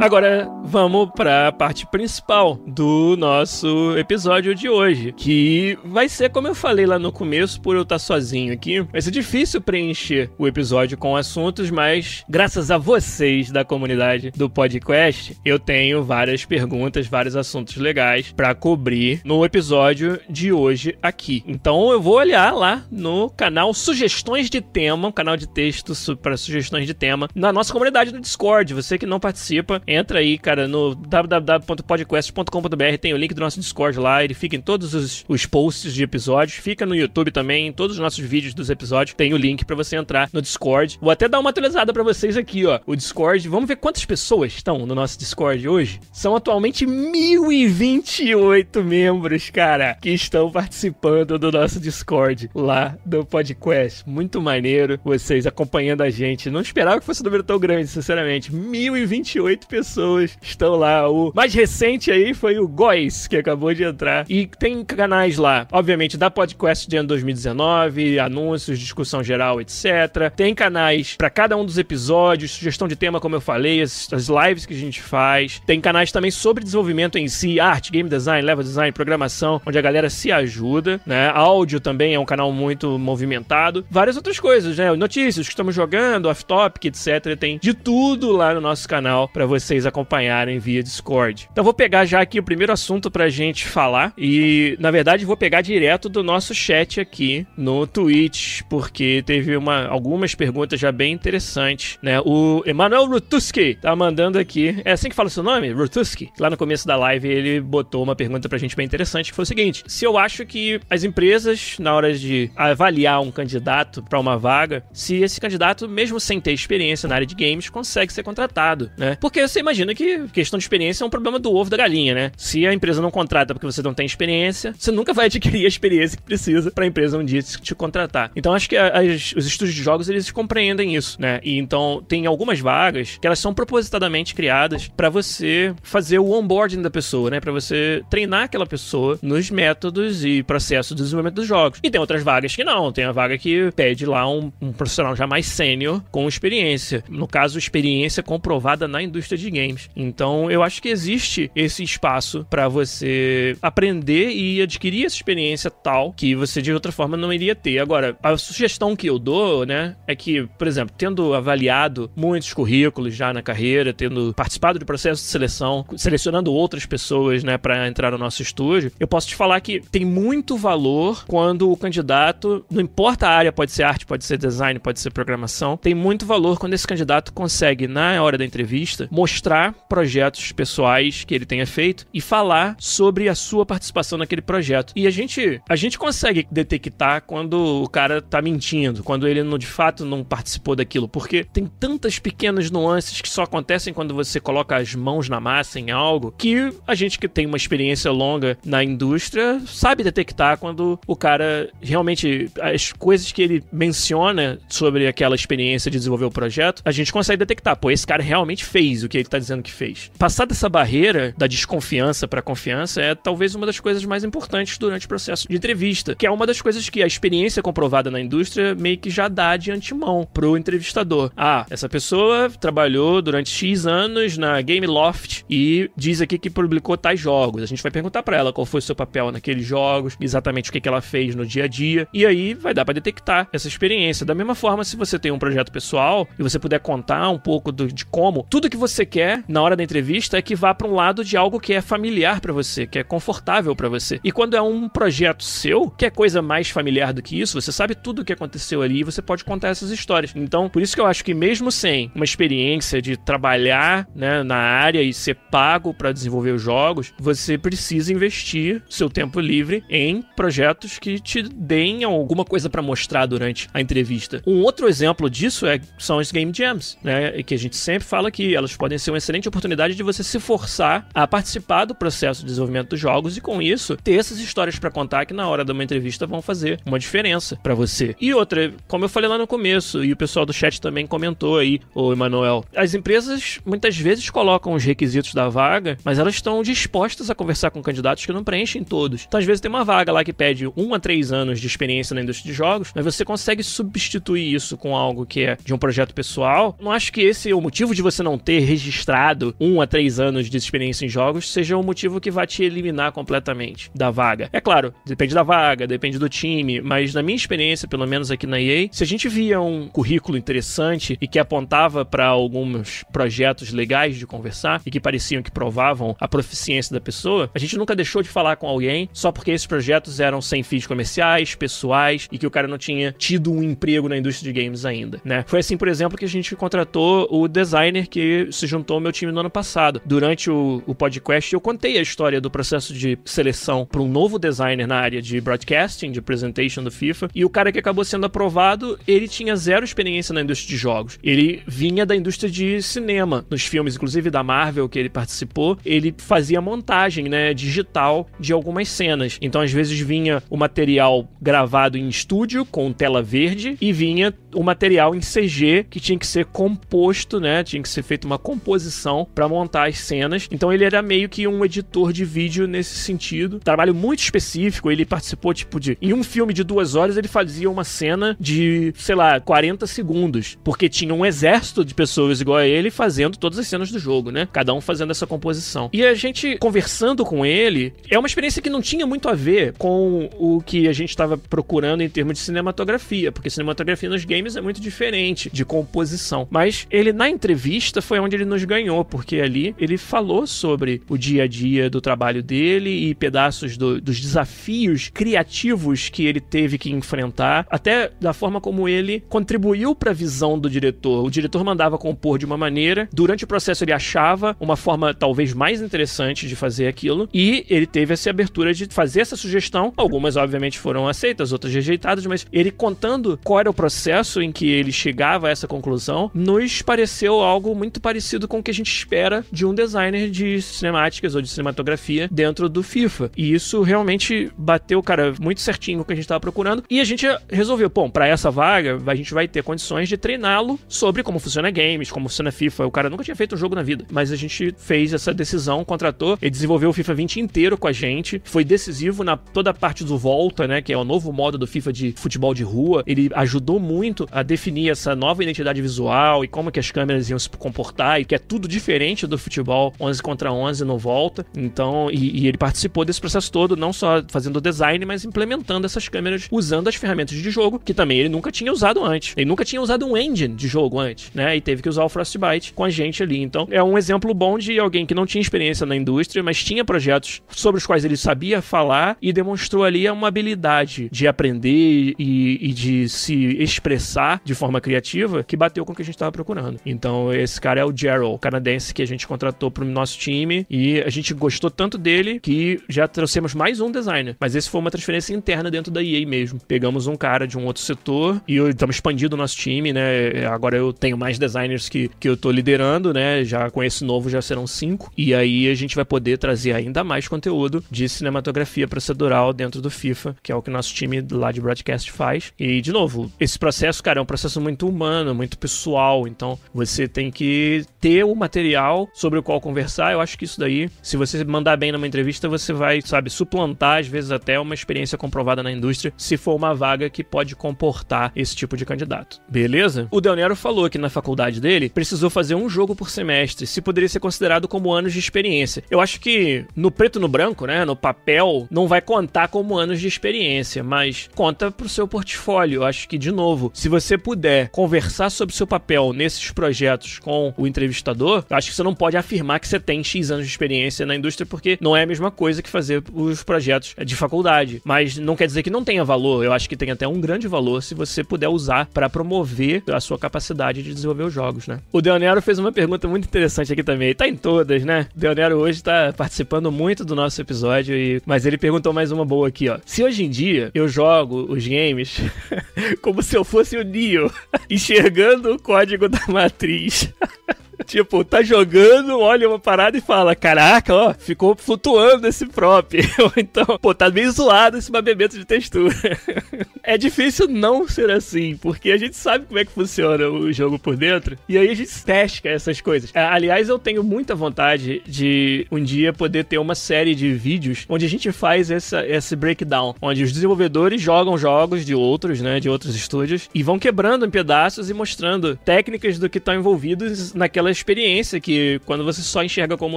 Agora vamos para a parte principal do nosso episódio de hoje, que vai ser como eu falei lá no começo, por eu estar sozinho aqui, vai ser difícil preencher o episódio com assuntos, mas graças a vocês da comunidade do podcast, eu tenho várias perguntas, vários assuntos legais para cobrir no episódio de hoje aqui. Então eu vou olhar lá no canal Sugestões de Tema, um canal de texto para sugestões de tema, na nossa comunidade do Discord. Você que não participa, entra aí, cara, no www.podcast.com.br, tem o link do nosso Discord lá, ele fica em todos os, os posts de episódios, fica no YouTube também, em todos os nossos vídeos dos episódios, tem o link para você entrar no Discord. Vou até dar uma atualizada para vocês aqui, ó. O Discord, vamos ver quantas pessoas estão no nosso Discord hoje? São atualmente 1028 membros, cara, que estão participando do nosso Discord lá do podcast. Muito maneiro vocês acompanhando a gente. Não esperava que fosse um número tão grande, sinceramente. 1028 pessoas estão lá. O mais recente aí foi o Góis, que acabou de entrar. E tem canais lá, obviamente, da Podcast de ano 2019, anúncios, discussão geral, etc. Tem canais para cada um dos episódios, sugestão de tema, como eu falei, as, as lives que a gente faz. Tem canais também sobre desenvolvimento em si, arte, game design, level design, programação, onde a galera se ajuda, né? Áudio também é um canal muito movimentado. Várias outras coisas, né? Notícias que estamos jogando, off-topic, etc. Tem de tudo lá no nosso canal para vocês acompanharem acompanharem via Discord. Então vou pegar já aqui o primeiro assunto pra gente falar e, na verdade, vou pegar direto do nosso chat aqui no Twitch, porque teve uma, algumas perguntas já bem interessantes, né? O Emanuel Rutuski tá mandando aqui, é assim que fala o seu nome? Rutuski? Lá no começo da live ele botou uma pergunta pra gente bem interessante, que foi o seguinte: se eu acho que as empresas, na hora de avaliar um candidato para uma vaga, se esse candidato, mesmo sem ter experiência na área de games, consegue ser contratado, né? Porque você imagina que questão de experiência é um problema do ovo da galinha, né? Se a empresa não contrata porque você não tem experiência, você nunca vai adquirir a experiência que precisa para a empresa um dia te contratar. Então acho que as, os estúdios de jogos eles compreendem isso, né? E então tem algumas vagas que elas são propositadamente criadas para você fazer o onboarding da pessoa, né? Para você treinar aquela pessoa nos métodos e processos de desenvolvimento dos jogos. E tem outras vagas que não, tem a vaga que pede lá um, um profissional já mais sênior com experiência. No caso, experiência comprovada na indústria de games. Então eu acho que existe esse espaço para você aprender e adquirir essa experiência tal que você de outra forma não iria ter. Agora, a sugestão que eu dou, né, é que, por exemplo, tendo avaliado muitos currículos já na carreira, tendo participado do processo de seleção, selecionando outras pessoas, né, para entrar no nosso estúdio, eu posso te falar que tem muito valor quando o candidato, não importa a área, pode ser arte, pode ser design, pode ser programação, tem muito valor quando esse candidato consegue, na hora da entrevista, mostrar projetos pessoais que ele tenha feito e falar sobre a sua participação naquele projeto. E a gente, a gente consegue detectar quando o cara tá mentindo, quando ele de fato não participou daquilo, porque tem tantas pequenas nuances que só acontecem quando você coloca as mãos na massa em algo que a gente que tem uma experiência longa na indústria sabe detectar quando o cara realmente as coisas que ele menciona sobre aquela experiência de desenvolver o projeto, a gente consegue detectar, pô, esse cara realmente fez o que ele tá dizendo que fez. Passar dessa barreira da desconfiança para confiança é talvez uma das coisas mais importantes durante o processo de entrevista, que é uma das coisas que a experiência comprovada na indústria meio que já dá de antemão pro entrevistador. Ah, essa pessoa trabalhou durante X anos na Game Loft e diz aqui que publicou tais jogos. A gente vai perguntar para ela qual foi o seu papel naqueles jogos, exatamente o que, que ela fez no dia a dia, e aí vai dar para detectar essa experiência. Da mesma forma, se você tem um projeto pessoal e você puder contar um pouco do, de como tudo que você quer na hora da entrevista é que vá para um lado de algo que é familiar para você, que é confortável para você. E quando é um projeto seu, que é coisa mais familiar do que isso, você sabe tudo o que aconteceu ali e você pode contar essas histórias. Então, por isso que eu acho que mesmo sem uma experiência de trabalhar né, na área e ser pago para desenvolver os jogos, você precisa investir seu tempo livre em projetos que te deem alguma coisa para mostrar durante a entrevista. Um outro exemplo disso é, são os Game Jams, né? Que a gente sempre fala que elas podem ser uma excelente oportunidade de você se forçar a participar do processo de desenvolvimento dos jogos e com isso ter essas histórias para contar que na hora de uma entrevista vão fazer uma diferença para você. E outra, como eu falei lá no começo e o pessoal do chat também comentou aí, o Emanuel, as empresas muitas vezes colocam os requisitos da vaga, mas elas estão dispostas a conversar com candidatos que não preenchem todos. Então às vezes tem uma vaga lá que pede um a três anos de experiência na indústria de jogos, mas você consegue substituir isso com algo que é de um projeto pessoal. Não acho que esse é o motivo de você não ter registrado um a três anos de experiência em jogos seja o motivo que vai te eliminar completamente da vaga. É claro, depende da vaga, depende do time, mas na minha experiência, pelo menos aqui na EA, se a gente via um currículo interessante e que apontava para alguns projetos legais de conversar e que pareciam que provavam a proficiência da pessoa, a gente nunca deixou de falar com alguém só porque esses projetos eram sem fins comerciais, pessoais e que o cara não tinha tido um emprego na indústria de games ainda, né? Foi assim, por exemplo, que a gente contratou o designer que se juntou ao meu time no ano passado. Durante o, o podcast, eu contei a história do processo de seleção para um novo designer na área de broadcasting, de presentation do FIFA, e o cara que acabou sendo aprovado, ele tinha zero experiência na indústria de jogos. Ele vinha da indústria de cinema, nos filmes, inclusive da Marvel que ele participou, ele fazia montagem, né, digital de algumas cenas. Então, às vezes vinha o material gravado em estúdio com tela verde e vinha o material em CG que tinha que ser composto, né? Tinha que ser feita uma composição para montar as cenas. Então ele era meio que um editor de vídeo nesse sentido. Trabalho muito específico. Ele participou, tipo, de. Em um filme de duas horas, ele fazia uma cena de, sei lá, 40 segundos. Porque tinha um exército de pessoas igual a ele fazendo todas as cenas do jogo, né? Cada um fazendo essa composição. E a gente conversando com ele, é uma experiência que não tinha muito a ver com o que a gente estava procurando em termos de cinematografia. Porque cinematografia nos games é muito diferente de composição. Mas ele, na entrevista, foi onde ele nos ganhou, porque ali ele falou sobre o dia a dia do trabalho dele e pedaços do, dos desafios criativos que ele teve que enfrentar, até da forma como ele contribuiu para a visão do diretor. O diretor mandava compor de uma maneira, durante o processo ele achava uma forma talvez mais interessante de fazer aquilo, e ele teve essa abertura de fazer essa sugestão. Algumas, obviamente, foram aceitas, outras rejeitadas, mas ele contando qual era o processo em que ele chegava a essa conclusão, nos pareceu algo muito parecido com o que a gente espera de um designer de cinemáticas ou de cinematografia dentro do FIFA. E isso realmente bateu, cara, muito certinho com o que a gente estava procurando. E a gente resolveu, bom, para essa vaga, a gente vai ter condições de treiná-lo sobre como funciona games, como funciona FIFA. O cara nunca tinha feito um jogo na vida, mas a gente fez essa decisão, contratou, ele desenvolveu o FIFA 20 inteiro com a gente, foi decisivo na toda a parte do volta, né, que é o novo modo do FIFA de futebol de rua. Ele ajudou muito a definir essa nova identidade visual e como que as câmeras iam se comportar e que é tudo diferente do futebol 11 contra 11 no volta. Então, e, e ele participou desse processo todo, não só fazendo o design, mas implementando essas câmeras usando as ferramentas de jogo que também ele nunca tinha usado antes. Ele nunca tinha usado um engine de jogo antes, né? E teve que usar o Frostbite com a gente ali. Então, é um exemplo bom de alguém que não tinha experiência na indústria, mas tinha projetos sobre os quais ele sabia falar e demonstrou ali uma habilidade de aprender e, e de se expressar de forma criativa que bateu com o que a gente estava procurando. Então, esse cara é o Gerald, canadense que a gente contratou para o nosso time e a gente gostou tanto dele que já trouxemos mais um designer. Mas esse foi uma transferência interna dentro da EA mesmo. Pegamos um cara de um outro setor e estamos expandindo o nosso time, né? Agora eu tenho mais designers que, que eu tô liderando, né? Já com esse novo já serão cinco. E aí a gente vai poder trazer ainda mais conteúdo de cinematografia procedural dentro do FIFA, que é o que o nosso time lá de broadcast faz. E, de novo, esse processo, cara, é um processo muito humano, muito pessoal. Então, você tem que ter o material sobre o qual conversar. Eu acho que isso daí, se você mandar bem numa entrevista, você vai, sabe, suplantar, às vezes, até uma experiência comprovada na indústria, se for uma vaga que pode comportar esse tipo de candidato. Beleza? O Del Nero falou que na faculdade dele precisou fazer um jogo por semestre, se poderia ser considerado como anos de experiência. Eu acho que no preto no branco, né, no papel, não vai contar como anos de experiência, mas conta pro seu portfólio. Eu acho que, de novo, se você puder conversar sobre seu papel nesses projetos com o entrevistador, acho que você não pode afirmar que você tem X anos de experiência na indústria, porque não é a mesma coisa que fazer os projetos de faculdade. Mas não quer dizer que não tenha valor. Eu acho que tem até um grande valor se você puder usar para promover a sua capacidade de desenvolver os jogos, né? O Deonero fez uma pergunta muito interessante aqui também. Tá em todas, né? Deonero hoje tá participando muito do nosso episódio, e... mas ele perguntou mais uma boa aqui, ó. Se hoje em dia eu jogo os games *laughs* como se eu fosse o *laughs* enxergando o código da matriz. *laughs* *laughs* Tipo, tá jogando, olha uma parada e fala: Caraca, ó, ficou flutuando esse prop. *laughs* Ou então, pô, tá meio zoado esse babamento de textura. *laughs* é difícil não ser assim, porque a gente sabe como é que funciona o jogo por dentro. E aí a gente pesca essas coisas. Aliás, eu tenho muita vontade de um dia poder ter uma série de vídeos onde a gente faz essa, esse breakdown, onde os desenvolvedores jogam jogos de outros, né, de outros estúdios, e vão quebrando em pedaços e mostrando técnicas do que estão envolvidos naquela experiência que quando você só enxerga como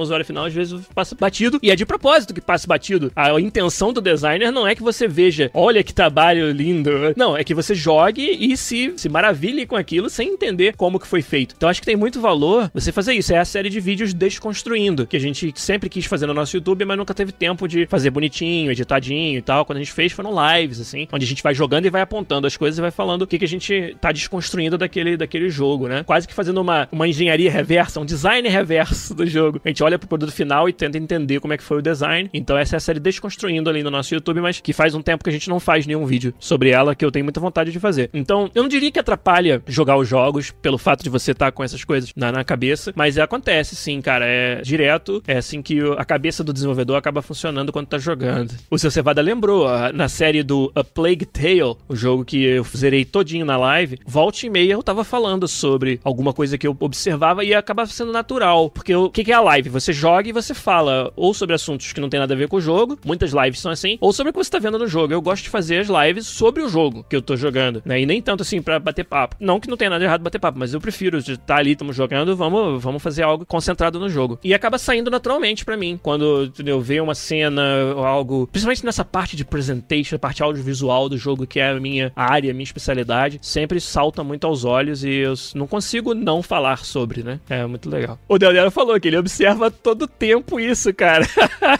usuário final, às vezes passa batido. E é de propósito que passa batido. A intenção do designer não é que você veja, olha que trabalho lindo. Não, é que você jogue e se, se maravilhe com aquilo sem entender como que foi feito. Então acho que tem muito valor você fazer isso. É a série de vídeos desconstruindo, que a gente sempre quis fazer no nosso YouTube, mas nunca teve tempo de fazer bonitinho, editadinho e tal. Quando a gente fez, foram lives, assim, onde a gente vai jogando e vai apontando as coisas e vai falando o que, que a gente tá desconstruindo daquele, daquele jogo, né? Quase que fazendo uma, uma engenharia reversa, um design reverso do jogo. A gente olha pro produto final e tenta entender como é que foi o design. Então essa é a série Desconstruindo ali no nosso YouTube, mas que faz um tempo que a gente não faz nenhum vídeo sobre ela, que eu tenho muita vontade de fazer. Então, eu não diria que atrapalha jogar os jogos pelo fato de você estar tá com essas coisas na, na cabeça, mas acontece sim, cara. É direto, é assim que a cabeça do desenvolvedor acaba funcionando quando tá jogando. O seu Cevada lembrou, na série do A Plague Tale, o jogo que eu zerei todinho na live, volta e meia eu tava falando sobre alguma coisa que eu observava e acaba sendo natural. Porque o que, que é a live? Você joga e você fala ou sobre assuntos que não tem nada a ver com o jogo, muitas lives são assim, ou sobre o que você tá vendo no jogo. Eu gosto de fazer as lives sobre o jogo que eu tô jogando, né? E nem tanto assim para bater papo. Não que não tenha nada errado bater papo, mas eu prefiro estar tá ali, estamos jogando, vamos, vamos fazer algo concentrado no jogo. E acaba saindo naturalmente para mim. Quando eu vejo uma cena ou algo, principalmente nessa parte de presentation, a parte audiovisual do jogo, que é a minha área, a minha especialidade, sempre salta muito aos olhos e eu não consigo não falar sobre, né? É muito legal. O Deodero falou que ele observa todo tempo isso, cara.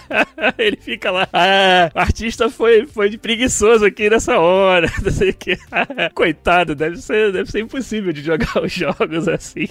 *laughs* ele fica lá, ah, o artista foi, foi de preguiçoso aqui nessa hora, *laughs* não sei o que. *laughs* Coitado, deve ser, deve ser impossível de jogar os jogos assim.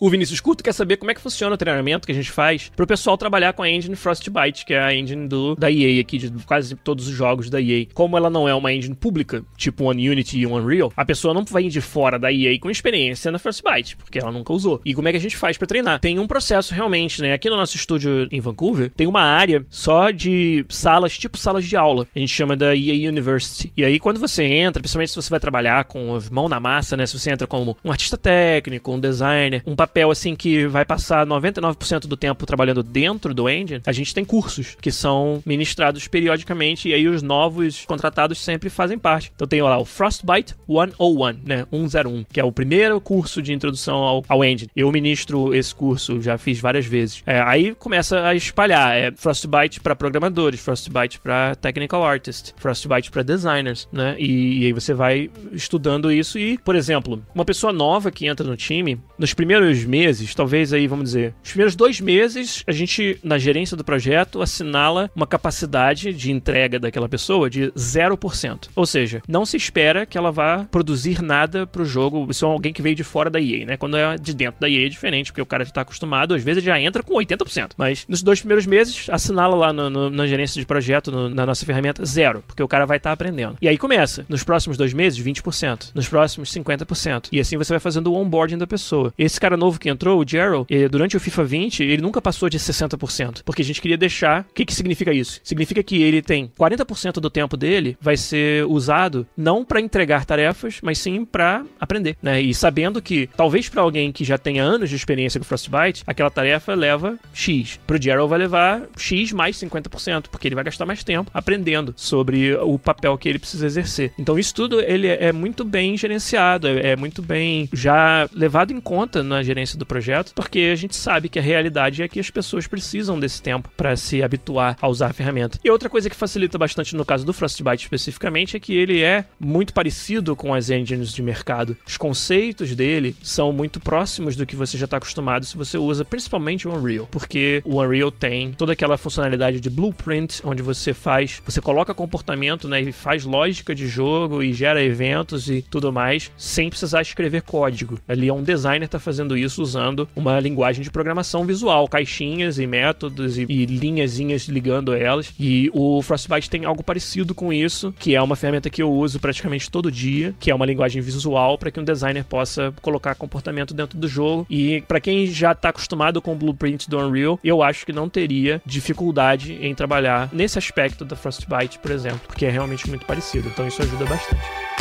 o Vinícius Curto quer saber como é que funciona o treinamento que a gente faz pro pessoal trabalhar com a engine Frostbite, que é a engine do, da EA aqui, de quase todos os jogos da EA. Como ela não é uma engine pública, tipo One Unity e Unreal, a pessoa não vai de fora da EA com experiência na Frostbite, porque ela nunca usou. E como é que a gente faz para treinar? Tem um processo realmente, né? Aqui no nosso estúdio em Vancouver, tem uma área só de salas, tipo salas de aula. A gente chama da EA University. E aí, quando você entra, principalmente se você vai trabalhar com mão na massa, né? Se você entra como um artista técnico, um designer, um papel assim que vai passar 99% do tempo trabalhando dentro do engine, a gente tem cursos que são ministrados periodicamente e aí os novos contratados sempre fazem parte. Então tem lá o Frostbite 101, né? 101, que é o primeiro curso de introdução ao, ao engine. Eu ministro esse curso, já fiz várias vezes. É, aí começa a espalhar. É Frostbite para programadores, Frostbite para technical artists, Frostbite para designers, né? E, e aí você vai estudando isso e, por exemplo, uma pessoa nova que entra no time, nos primeiros meses, talvez aí, vamos dizer, os primeiros dois meses, a gente, na gerência do projeto, assinala uma capacidade de entrega daquela pessoa de 0%. Ou seja, não se espera que ela vá produzir nada pro jogo. Isso é alguém que veio de fora da EA, né? Quando é de dentro da EA é diferente, porque o cara já tá acostumado, às vezes já entra com 80%. Mas nos dois primeiros meses, assinala lá no, no, na gerência de projeto, no, na nossa ferramenta, zero, porque o cara vai estar tá aprendendo. E aí começa. Nos próximos dois meses, 20%. Nos próximos, 50%. E assim você vai fazendo o onboarding da pessoa. Esse cara novo que entrou, o Gerald, durante o FIFA 20, ele nunca passou de 60%. Porque a gente queria deixar. O que, que significa isso? Significa que ele tem 40% do tempo dele vai ser usado não para entregar tarefas, mas sim para aprender, né? E sabendo que talvez para alguém que já tenha anos de experiência com Frostbite, aquela tarefa leva X. Pro Gerald vai levar X mais 50%, porque ele vai gastar mais tempo aprendendo sobre o papel que ele precisa exercer. Então isso tudo ele é muito bem gerenciado, é, é muito bem já levado em conta na gerência do projeto, porque a gente sabe que a realidade é que as pessoas precisam desse tempo para se habituar a usar a ferramenta. E outra coisa que facilita bastante no caso do Frostbite especificamente é que ele é muito parecido com as engines de mercado. Os conceitos dele são muito próximos do que você já está acostumado se você usa principalmente o Unreal, porque o Unreal tem toda aquela funcionalidade de blueprint, onde você faz, você coloca comportamento, né, e faz lógica de jogo e gera eventos e tudo mais, sem precisar escrever código. Ali é um designer tá fazendo isso usando uma linguagem de programação visual, caixinhas e métodos e, e linhazinhas ligando elas. E o Frostbite tem algo parecido com isso, que é uma ferramenta que eu uso praticamente todo dia, que é uma linguagem visual para que um designer possa colocar comportamento dentro do jogo. E para quem já está acostumado com o blueprint do Unreal, eu acho que não teria dificuldade em trabalhar nesse aspecto da Frostbite, por exemplo, porque é realmente muito parecido. Então isso ajuda bastante.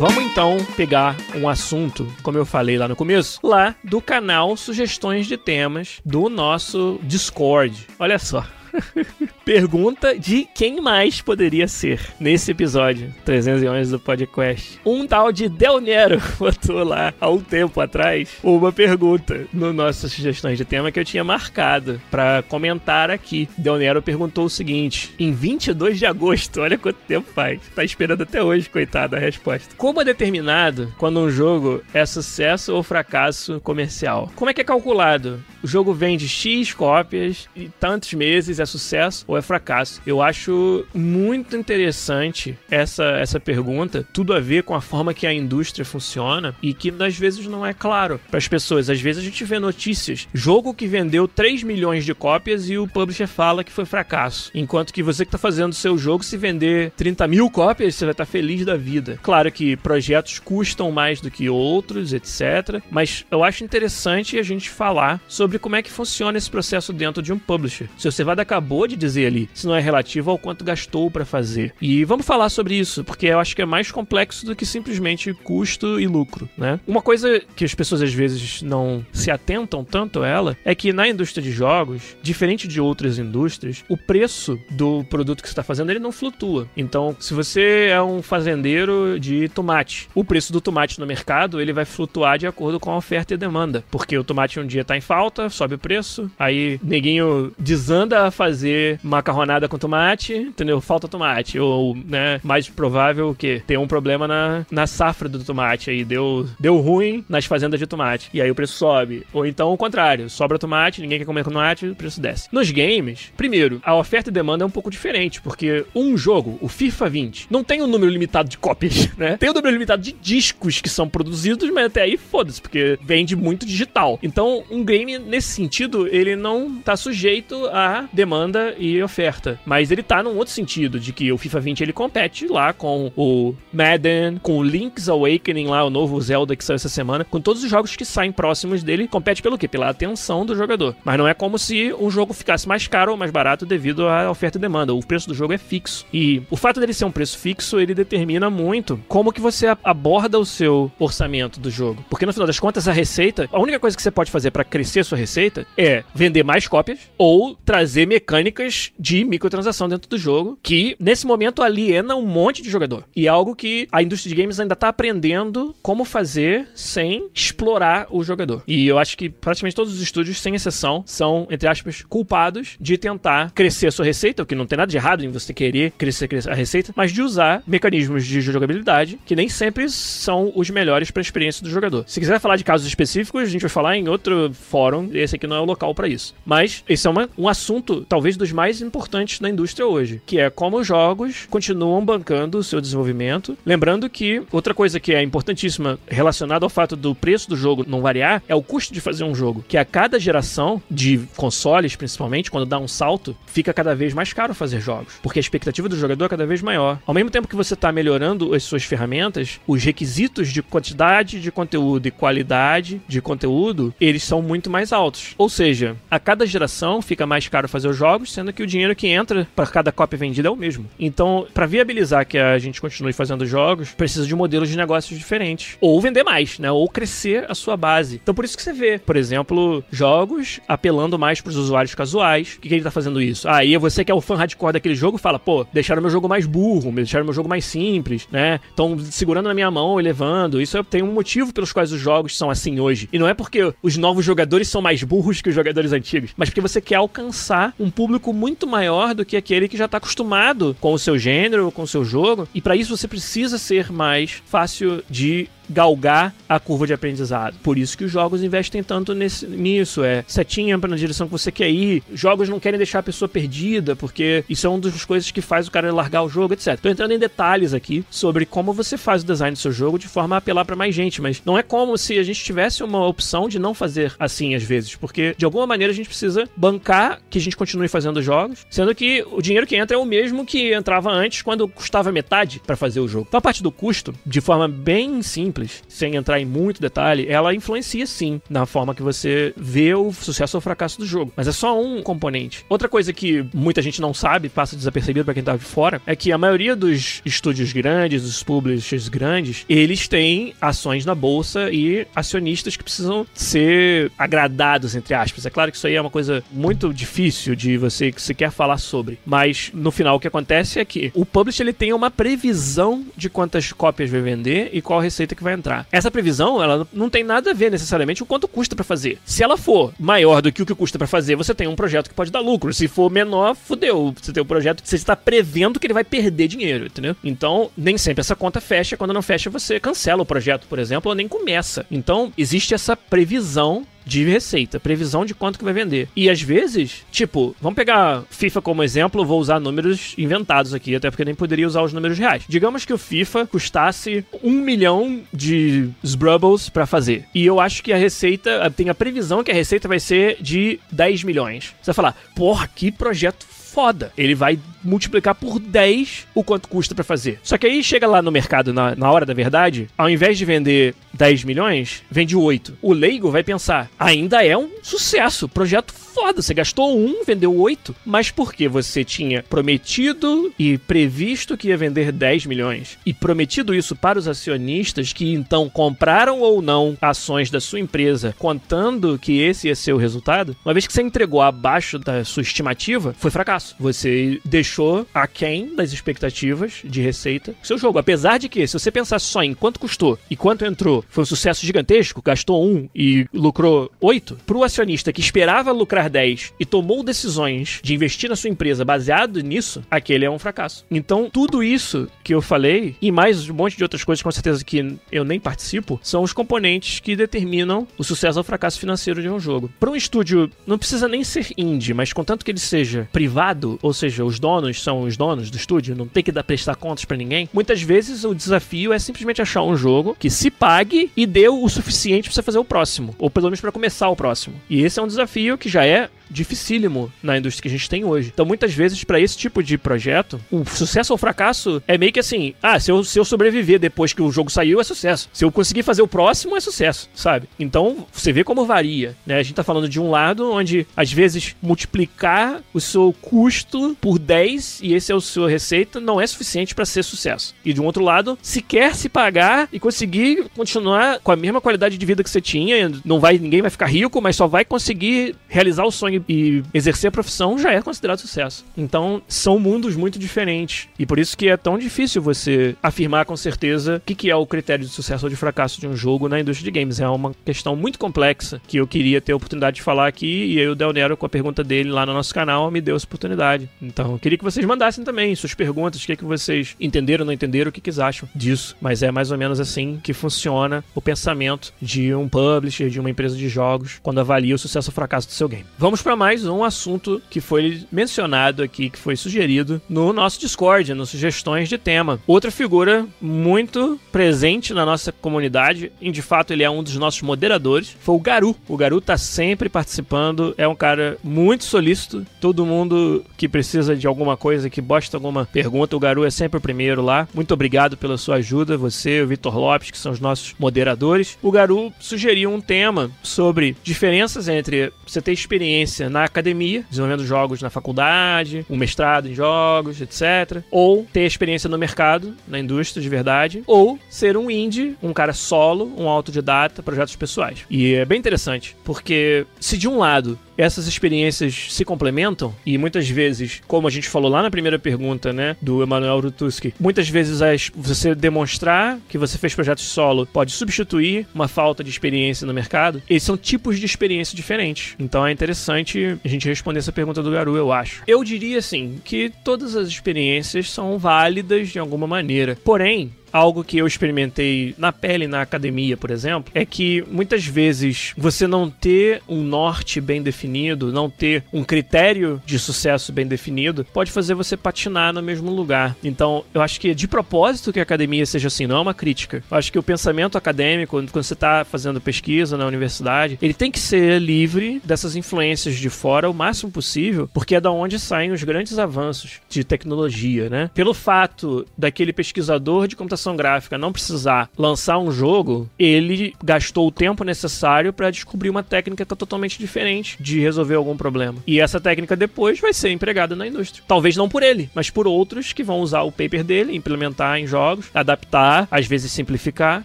Vamos então pegar um assunto, como eu falei lá no começo, lá do canal Sugestões de Temas do nosso Discord. Olha só. *laughs* Pergunta de quem mais poderia ser nesse episódio 311 do podcast. Um tal de Del Nero *laughs* botou lá há um tempo atrás uma pergunta no nossas sugestões de tema que eu tinha marcado para comentar aqui. Del Nero perguntou o seguinte: em 22 de agosto, olha quanto tempo faz. Tá esperando até hoje, coitado, a resposta. Como é determinado quando um jogo é sucesso ou fracasso comercial? Como é que é calculado? O jogo vende X cópias e tantos meses é sucesso ou é fracasso? Eu acho muito interessante essa, essa pergunta, tudo a ver com a forma que a indústria funciona e que às vezes não é claro para as pessoas. Às vezes a gente vê notícias, jogo que vendeu 3 milhões de cópias e o publisher fala que foi fracasso. Enquanto que você que está fazendo seu jogo, se vender 30 mil cópias, você vai estar tá feliz da vida. Claro que projetos custam mais do que outros, etc. Mas eu acho interessante a gente falar sobre como é que funciona esse processo dentro de um publisher. Se você vai acabou de dizer ali, se não é relativo ao quanto gastou para fazer. E vamos falar sobre isso, porque eu acho que é mais complexo do que simplesmente custo e lucro, né? Uma coisa que as pessoas às vezes não se atentam tanto a ela é que na indústria de jogos, diferente de outras indústrias, o preço do produto que você está fazendo ele não flutua. Então, se você é um fazendeiro de tomate, o preço do tomate no mercado ele vai flutuar de acordo com a oferta e demanda, porque o tomate um dia está em falta, sobe o preço, aí neguinho desanda a fazer macarronada com tomate, entendeu? Falta tomate. Ou, né, mais provável que ter um problema na, na safra do tomate aí. Deu, deu ruim nas fazendas de tomate. E aí o preço sobe. Ou então o contrário, sobra tomate, ninguém quer comer tomate, o preço desce. Nos games, primeiro, a oferta e demanda é um pouco diferente, porque um jogo, o FIFA 20, não tem um número limitado de cópias, *laughs* né? Tem um número limitado de discos que são produzidos, mas até aí foda-se, porque vende muito digital. Então, um game, nesse sentido, ele não tá sujeito a demanda e oferta. Mas ele tá num outro sentido, de que o FIFA 20 ele compete lá com o Madden, com o Link's Awakening lá, o novo Zelda que saiu essa semana, com todos os jogos que saem próximos dele, compete pelo quê? Pela atenção do jogador. Mas não é como se um jogo ficasse mais caro ou mais barato devido à oferta e demanda. O preço do jogo é fixo. E o fato dele ser um preço fixo, ele determina muito como que você aborda o seu orçamento do jogo. Porque no final das contas, a receita, a única coisa que você pode fazer para crescer sua receita é vender mais cópias ou trazer mecânicas de microtransação dentro do jogo, que nesse momento aliena um monte de jogador. E é algo que a indústria de games ainda tá aprendendo como fazer sem explorar o jogador. E eu acho que praticamente todos os estúdios, sem exceção, são, entre aspas, culpados de tentar crescer a sua receita, o que não tem nada de errado em você querer crescer, crescer a receita, mas de usar mecanismos de jogabilidade que nem sempre são os melhores para a experiência do jogador. Se quiser falar de casos específicos, a gente vai falar em outro fórum, esse aqui não é o local para isso. Mas esse é uma, um assunto, talvez, dos mais importantes da indústria hoje, que é como os jogos continuam bancando o seu desenvolvimento. Lembrando que outra coisa que é importantíssima relacionada ao fato do preço do jogo não variar é o custo de fazer um jogo, que a cada geração de consoles, principalmente, quando dá um salto, fica cada vez mais caro fazer jogos, porque a expectativa do jogador é cada vez maior. Ao mesmo tempo que você está melhorando as suas ferramentas, os requisitos de quantidade de conteúdo e qualidade de conteúdo, eles são muito mais altos. Ou seja, a cada geração fica mais caro fazer os jogos, sendo que o dinheiro que entra para cada cópia vendida é o mesmo. Então, para viabilizar que a gente continue fazendo jogos, precisa de modelos de negócios diferentes. Ou vender mais, né? Ou crescer a sua base. Então, por isso que você vê, por exemplo, jogos apelando mais para os usuários casuais. O que, que ele tá fazendo isso? Aí você que é o fã hardcore daquele jogo fala, pô, deixaram meu jogo mais burro, deixaram meu jogo mais simples, né? Estão segurando na minha mão e levando. Isso tem um motivo pelos quais os jogos são assim hoje. E não é porque os novos jogadores são mais burros que os jogadores antigos, mas porque você quer alcançar um público muito maior do que aquele que já está acostumado com o seu gênero, com o seu jogo. E para isso você precisa ser mais fácil de galgar a curva de aprendizado. Por isso que os jogos investem tanto nesse, nisso. É setinha para na direção que você quer ir. Jogos não querem deixar a pessoa perdida, porque isso é uma das coisas que faz o cara largar o jogo, etc. Tô entrando em detalhes aqui sobre como você faz o design do seu jogo de forma a apelar para mais gente, mas não é como se a gente tivesse uma opção de não fazer assim às vezes, porque de alguma maneira a gente precisa bancar que a gente continue fazendo jogos, sendo que o dinheiro que entra é o mesmo que entrava antes quando custava metade para fazer o jogo. Então a parte do custo, de forma bem simples, simples, sem entrar em muito detalhe, ela influencia sim na forma que você vê o sucesso ou fracasso do jogo. Mas é só um componente. Outra coisa que muita gente não sabe, passa desapercebido para quem tá de fora, é que a maioria dos estúdios grandes, dos publishers grandes, eles têm ações na bolsa e acionistas que precisam ser agradados, entre aspas. É claro que isso aí é uma coisa muito difícil de você que quer falar sobre. Mas no final o que acontece é que o publisher ele tem uma previsão de quantas cópias vai vender e qual receita que vai vai entrar. Essa previsão, ela não tem nada a ver necessariamente com quanto custa para fazer. Se ela for maior do que o que custa para fazer, você tem um projeto que pode dar lucro. Se for menor, fudeu. Você tem um projeto que você está prevendo que ele vai perder dinheiro, entendeu? Então, nem sempre essa conta fecha. Quando não fecha, você cancela o projeto, por exemplo, ou nem começa. Então, existe essa previsão de receita, previsão de quanto que vai vender. E às vezes, tipo, vamos pegar FIFA como exemplo, vou usar números inventados aqui, até porque nem poderia usar os números reais. Digamos que o FIFA custasse um milhão de Sbrubbles para fazer. E eu acho que a receita, tem a previsão que a receita vai ser de 10 milhões. Você vai falar, porra, que projeto foda. Ele vai multiplicar por 10 o quanto custa para fazer. Só que aí chega lá no mercado, na, na hora da verdade, ao invés de vender 10 milhões, vende 8. O leigo vai pensar, ainda é um sucesso, projeto foda. Você gastou um, vendeu oito, mas porque você tinha prometido e previsto que ia vender 10 milhões e prometido isso para os acionistas que então compraram ou não ações da sua empresa, contando que esse ia ser o resultado, uma vez que você entregou abaixo da sua estimativa, foi fracasso. Você deixou aquém das expectativas de receita seu jogo. Apesar de que, se você pensar só em quanto custou e quanto entrou, foi um sucesso gigantesco, gastou um e lucrou oito, para o acionista que esperava lucrar 10 e tomou decisões de investir na sua empresa baseado nisso, aquele é um fracasso. Então, tudo isso que eu falei, e mais um monte de outras coisas com certeza que eu nem participo, são os componentes que determinam o sucesso ou fracasso financeiro de um jogo. Para um estúdio, não precisa nem ser indie, mas contanto que ele seja privado, ou seja, os donos são os donos do estúdio, não tem que dar prestar contas para ninguém, muitas vezes o desafio é simplesmente achar um jogo que se pague e dê o suficiente para você fazer o próximo, ou pelo menos para começar o próximo. E esse é um desafio que já é play it. Dificílimo na indústria que a gente tem hoje. Então, muitas vezes, para esse tipo de projeto, o sucesso ou fracasso é meio que assim: ah, se eu, se eu sobreviver depois que o jogo saiu, é sucesso. Se eu conseguir fazer o próximo, é sucesso, sabe? Então, você vê como varia, né? A gente tá falando de um lado onde, às vezes, multiplicar o seu custo por 10 e esse é o sua receita não é suficiente para ser sucesso. E de um outro lado, se quer se pagar e conseguir continuar com a mesma qualidade de vida que você tinha, não vai ninguém vai ficar rico, mas só vai conseguir realizar o sonho e exercer a profissão já é considerado sucesso. Então, são mundos muito diferentes. E por isso que é tão difícil você afirmar com certeza o que, que é o critério de sucesso ou de fracasso de um jogo na indústria de games. É uma questão muito complexa que eu queria ter a oportunidade de falar aqui. E aí o Del Nero, com a pergunta dele lá no nosso canal, me deu essa oportunidade. Então, eu queria que vocês mandassem também suas perguntas, o que, que vocês entenderam, não entenderam, o que, que vocês acham disso. Mas é mais ou menos assim que funciona o pensamento de um publisher, de uma empresa de jogos, quando avalia o sucesso ou fracasso do seu game. Vamos para mais um assunto que foi mencionado aqui, que foi sugerido no nosso Discord, nas sugestões de tema. Outra figura muito presente na nossa comunidade, e de fato ele é um dos nossos moderadores, foi o Garu. O Garu tá sempre participando, é um cara muito solícito. Todo mundo que precisa de alguma coisa, que bosta alguma pergunta, o Garu é sempre o primeiro lá. Muito obrigado pela sua ajuda, você, o Vitor Lopes, que são os nossos moderadores. O Garu sugeriu um tema sobre diferenças entre você ter experiência na academia, desenvolvendo jogos na faculdade, um mestrado em jogos, etc. Ou ter experiência no mercado, na indústria de verdade. Ou ser um indie, um cara solo, um autodidata, projetos pessoais. E é bem interessante, porque se de um lado essas experiências se complementam e muitas vezes, como a gente falou lá na primeira pergunta, né, do Emanuel Rutuski, muitas vezes as, você demonstrar que você fez projetos solo pode substituir uma falta de experiência no mercado. Esses são tipos de experiência diferentes. Então é interessante a gente responder essa pergunta do Garu, eu acho. Eu diria assim que todas as experiências são válidas de alguma maneira. Porém, algo que eu experimentei na pele na academia, por exemplo, é que muitas vezes você não ter um norte bem definido, não ter um critério de sucesso bem definido, pode fazer você patinar no mesmo lugar. Então, eu acho que é de propósito que a academia seja assim, não é uma crítica. Eu acho que o pensamento acadêmico, quando você está fazendo pesquisa na universidade, ele tem que ser livre dessas influências de fora o máximo possível, porque é da onde saem os grandes avanços de tecnologia, né? Pelo fato daquele pesquisador de computação computação gráfica não precisar lançar um jogo, ele gastou o tempo necessário para descobrir uma técnica que é totalmente diferente de resolver algum problema. E essa técnica depois vai ser empregada na indústria. Talvez não por ele, mas por outros que vão usar o paper dele, implementar em jogos, adaptar, às vezes simplificar.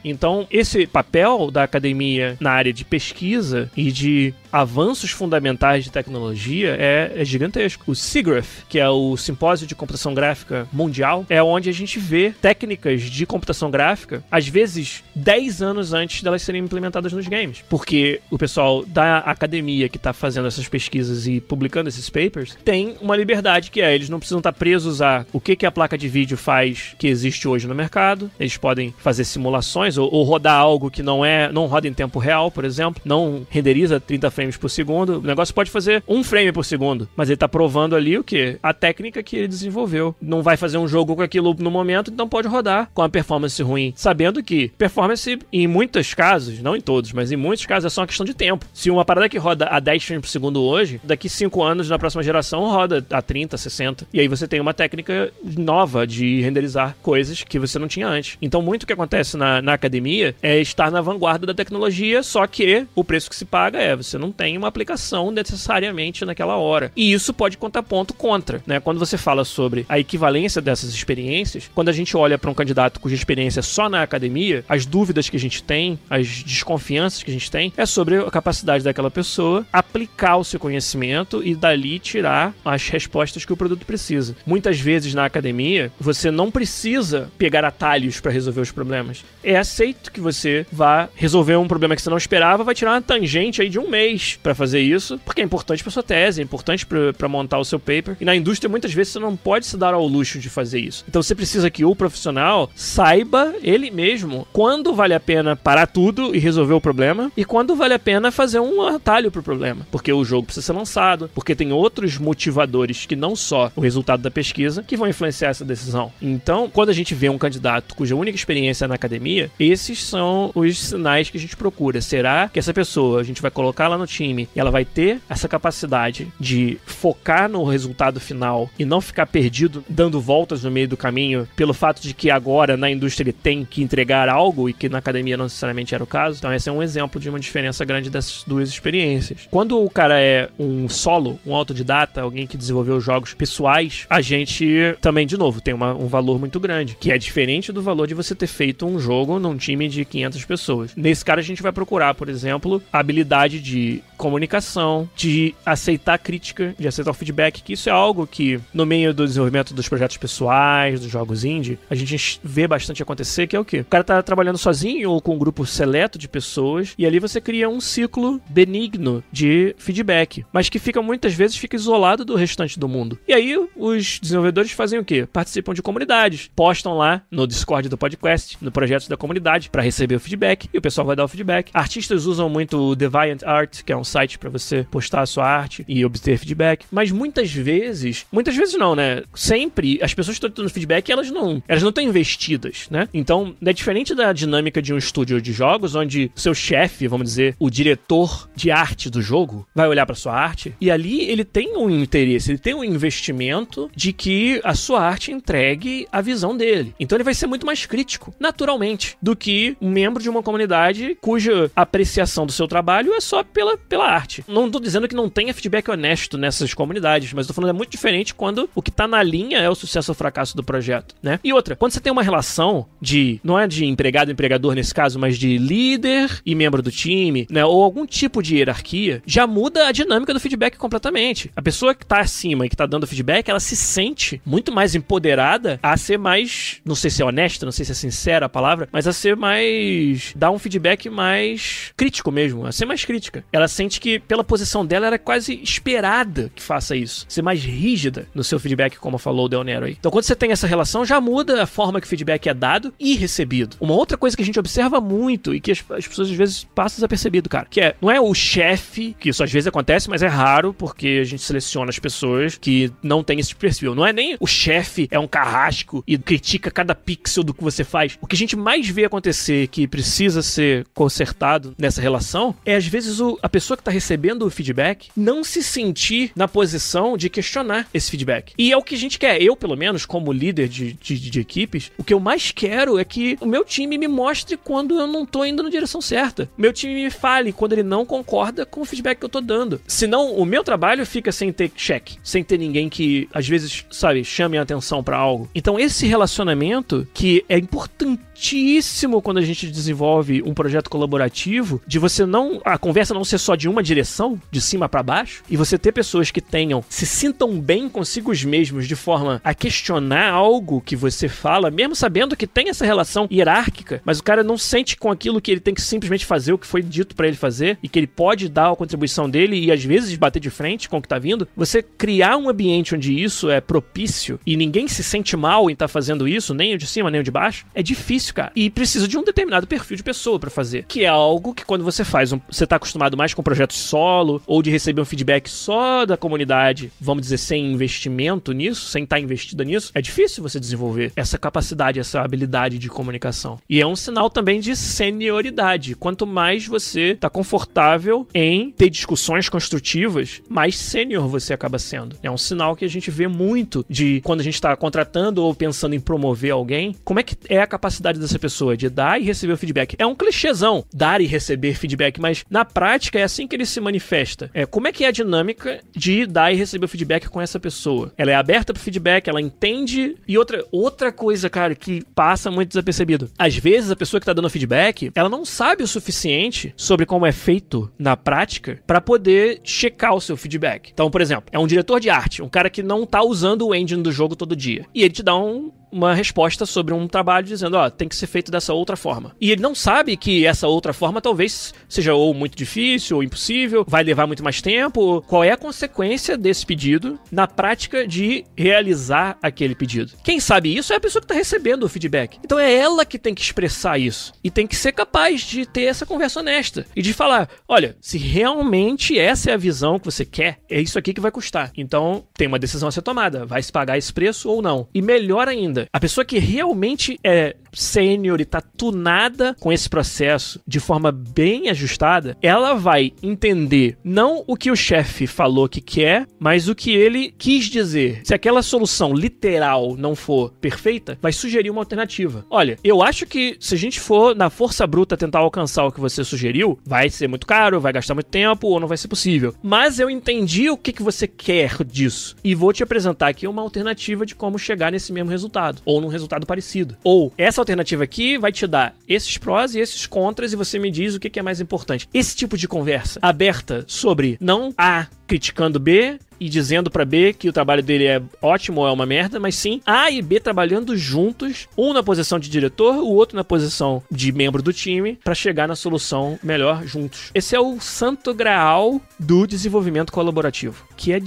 Então, esse papel da academia na área de pesquisa e de avanços fundamentais de tecnologia é, é gigantesco. O SIGGRAPH, que é o Simpósio de Computação Gráfica Mundial, é onde a gente vê técnicas de computação gráfica, às vezes 10 anos antes delas serem implementadas nos games. Porque o pessoal da academia que está fazendo essas pesquisas e publicando esses papers tem uma liberdade que é, eles não precisam estar tá presos a o que, que a placa de vídeo faz que existe hoje no mercado. Eles podem fazer simulações ou, ou rodar algo que não é, não roda em tempo real, por exemplo, não renderiza 30 frames por segundo. O negócio pode fazer um frame por segundo, mas ele está provando ali o que? A técnica que ele desenvolveu. Não vai fazer um jogo com aquilo no momento, então pode rodar com a performance ruim, sabendo que performance em muitos casos, não em todos, mas em muitos casos é só uma questão de tempo. Se uma parada que roda a 10 frames por segundo hoje, daqui 5 anos na próxima geração roda a 30, 60. E aí você tem uma técnica nova de renderizar coisas que você não tinha antes. Então muito que acontece na, na academia é estar na vanguarda da tecnologia, só que o preço que se paga é você não tem uma aplicação necessariamente naquela hora. E isso pode contar ponto contra, né? Quando você fala sobre a equivalência dessas experiências, quando a gente olha para um candidato cuja experiência é só na academia, as dúvidas que a gente tem, as desconfianças que a gente tem, é sobre a capacidade daquela pessoa aplicar o seu conhecimento e dali tirar as respostas que o produto precisa. Muitas vezes na academia, você não precisa pegar atalhos para resolver os problemas. É aceito que você vá resolver um problema que você não esperava, vai tirar uma tangente aí de um mês para fazer isso, porque é importante para sua tese, é importante para montar o seu paper. E na indústria, muitas vezes, você não pode se dar ao luxo de fazer isso. Então você precisa que o profissional saiba ele mesmo quando vale a pena parar tudo e resolver o problema e quando vale a pena fazer um atalho pro problema. Porque o jogo precisa ser lançado, porque tem outros motivadores que não só o resultado da pesquisa que vão influenciar essa decisão. Então, quando a gente vê um candidato cuja única experiência é na academia, esses são os sinais que a gente procura. Será que essa pessoa a gente vai colocar lá no time e ela vai ter essa capacidade de focar no resultado final e não ficar perdido dando voltas no meio do caminho pelo fato de que agora na indústria ele tem que entregar algo e que na academia não necessariamente era o caso? Então, esse é um exemplo de uma diferença grande dessas duas experiências. Quando o cara é um solo, um autodidata, alguém que desenvolveu jogos pessoais, a gente também, de novo, tem uma, um valor muito grande, que é diferente do valor de você ter feito um jogo num time de 500 pessoas. Nesse cara, a gente vai procurar, por exemplo, a habilidade de comunicação, de aceitar crítica, de aceitar o feedback, que isso é algo que, no meio do desenvolvimento dos projetos pessoais, dos jogos indie, a gente vê bastante acontecer, que é o quê? O cara tá trabalhando sozinho ou com um grupo seleto de pessoas, e ali você cria um ciclo benigno de feedback, mas que fica muitas vezes fica isolado do restante do mundo. E aí os desenvolvedores fazem o quê? Participam de comunidades, postam lá no Discord do podcast, no projeto da comunidade, para receber o feedback, e o pessoal vai dar o feedback. Artistas usam muito o Deviant Art, que é um site para você postar a sua arte e obter feedback, mas muitas vezes, muitas vezes não, né? Sempre as pessoas que estão dando feedback, elas não, elas não estão investidas, né? Então, é diferente da dinâmica de um estúdio de jogos onde seu chefe, vamos dizer, o diretor de arte do jogo, vai olhar para sua arte e ali ele tem um interesse, ele tem um investimento de que a sua arte entregue a visão dele. Então ele vai ser muito mais crítico, naturalmente, do que um membro de uma comunidade cuja apreciação do seu trabalho é só pela, pela arte. Não tô dizendo que não tenha feedback honesto nessas comunidades, mas tô falando é muito diferente quando o que tá na linha é o sucesso ou fracasso do projeto, né? E outra, quando você tem uma relação de, não é de empregado empregador nesse caso, mas de líder e membro do time, né, ou algum tipo de hierarquia, já muda a dinâmica do feedback completamente. A pessoa que tá acima e que tá dando feedback, ela se sente muito mais empoderada a ser mais, não sei se é honesta, não sei se é sincera a palavra, mas a ser mais dar um feedback mais crítico mesmo, a ser mais crítica. Ela sente que pela posição dela era quase esperada que faça isso, ser mais rígida no seu feedback, como falou o Del Nero aí. Então quando você tem essa relação, já muda a forma que o feedback é dado e recebido. Uma outra coisa que a gente observa muito e que as, as pessoas às vezes passam desapercebido, cara, que é, não é o chefe, que isso às vezes acontece, mas é raro porque a gente seleciona as pessoas que não tem esse perfil. Não é nem o chefe é um carrasco e critica cada pixel do que você faz. O que a gente mais vê acontecer que precisa ser consertado nessa relação é às vezes o, a pessoa que está recebendo o feedback não se sentir na posição de questionar esse feedback. E é o que a gente quer. Eu, pelo menos, como líder de, de, de equipes, o que eu mais quero é que o meu time me mostre quando eu não tô indo na direção certa. Meu time me fale quando ele não concorda com o feedback que eu tô dando. Senão, o meu trabalho fica sem ter check, sem ter ninguém que, às vezes, sabe, chame a atenção para algo. Então, esse relacionamento que é importantíssimo quando a gente desenvolve um projeto colaborativo de você não a conversa não ser só de uma direção, de cima para baixo, e você ter pessoas que tenham se sintam bem consigo mesmos de forma a questionar algo que você fala, mesmo sabendo que tem essa relação hierárquica, mas o cara não sente com aquilo que ele tem que simplesmente fazer o que foi dito para ele fazer e que ele pode dar a contribuição dele e às vezes bater de frente com o que tá vindo. Você criar um ambiente onde isso é propício e ninguém se sente mal em estar tá fazendo isso, nem o de cima nem o de baixo, é difícil, cara. E precisa de um determinado perfil de pessoa para fazer, que é algo que quando você faz, um, você tá acostumado mais com projetos solo ou de receber um feedback só da comunidade, vamos dizer, sem investimento nisso, sem estar tá investida nisso, é difícil você desenvolver essa capacidade, essa habilidade de comunicação. E é um sinal também de senioridade. Quanto mais você tá confortável em ter discussões construtivas, mais sênior você acaba sendo. É um sinal que a gente vê muito de quando a gente está contratando ou pensando em promover alguém, como é que é a capacidade dessa pessoa de dar e receber o feedback. É um clichêzão, dar e receber feedback, mas na prática é assim que ele se manifesta. É como é que é a dinâmica de dar e receber o feedback com essa pessoa. Ela é aberta pro feedback, ela entende. E outra, outra coisa, cara, que passa muito desapercebido. Às vezes a pessoa que tá dando feedback, ela não sabe o suficiente sobre como é feito na prática para poder checar o seu feedback. Então, por exemplo, é um diretor de arte, um cara que não tá usando o engine do jogo todo dia. E ele te dá um uma resposta sobre um trabalho dizendo, ó, oh, tem que ser feito dessa outra forma. E ele não sabe que essa outra forma talvez seja ou muito difícil ou impossível, vai levar muito mais tempo. Qual é a consequência desse pedido na prática de realizar aquele pedido? Quem sabe isso é a pessoa que está recebendo o feedback. Então é ela que tem que expressar isso e tem que ser capaz de ter essa conversa honesta e de falar, olha, se realmente essa é a visão que você quer, é isso aqui que vai custar. Então tem uma decisão a ser tomada, vai se pagar esse preço ou não. E melhor ainda, a pessoa que realmente é sênior e tá tunada com esse processo de forma bem ajustada, ela vai entender não o que o chefe falou que quer, mas o que ele quis dizer. Se aquela solução literal não for perfeita, vai sugerir uma alternativa. Olha, eu acho que se a gente for na força bruta tentar alcançar o que você sugeriu, vai ser muito caro, vai gastar muito tempo ou não vai ser possível. Mas eu entendi o que, que você quer disso e vou te apresentar aqui uma alternativa de como chegar nesse mesmo resultado ou num resultado parecido. Ou essa alternativa aqui vai te dar esses prós e esses contras e você me diz o que é mais importante. Esse tipo de conversa aberta sobre não A criticando B e dizendo para B que o trabalho dele é ótimo ou é uma merda, mas sim A e B trabalhando juntos, um na posição de diretor, o outro na posição de membro do time, para chegar na solução melhor juntos. Esse é o santo graal do desenvolvimento colaborativo, que é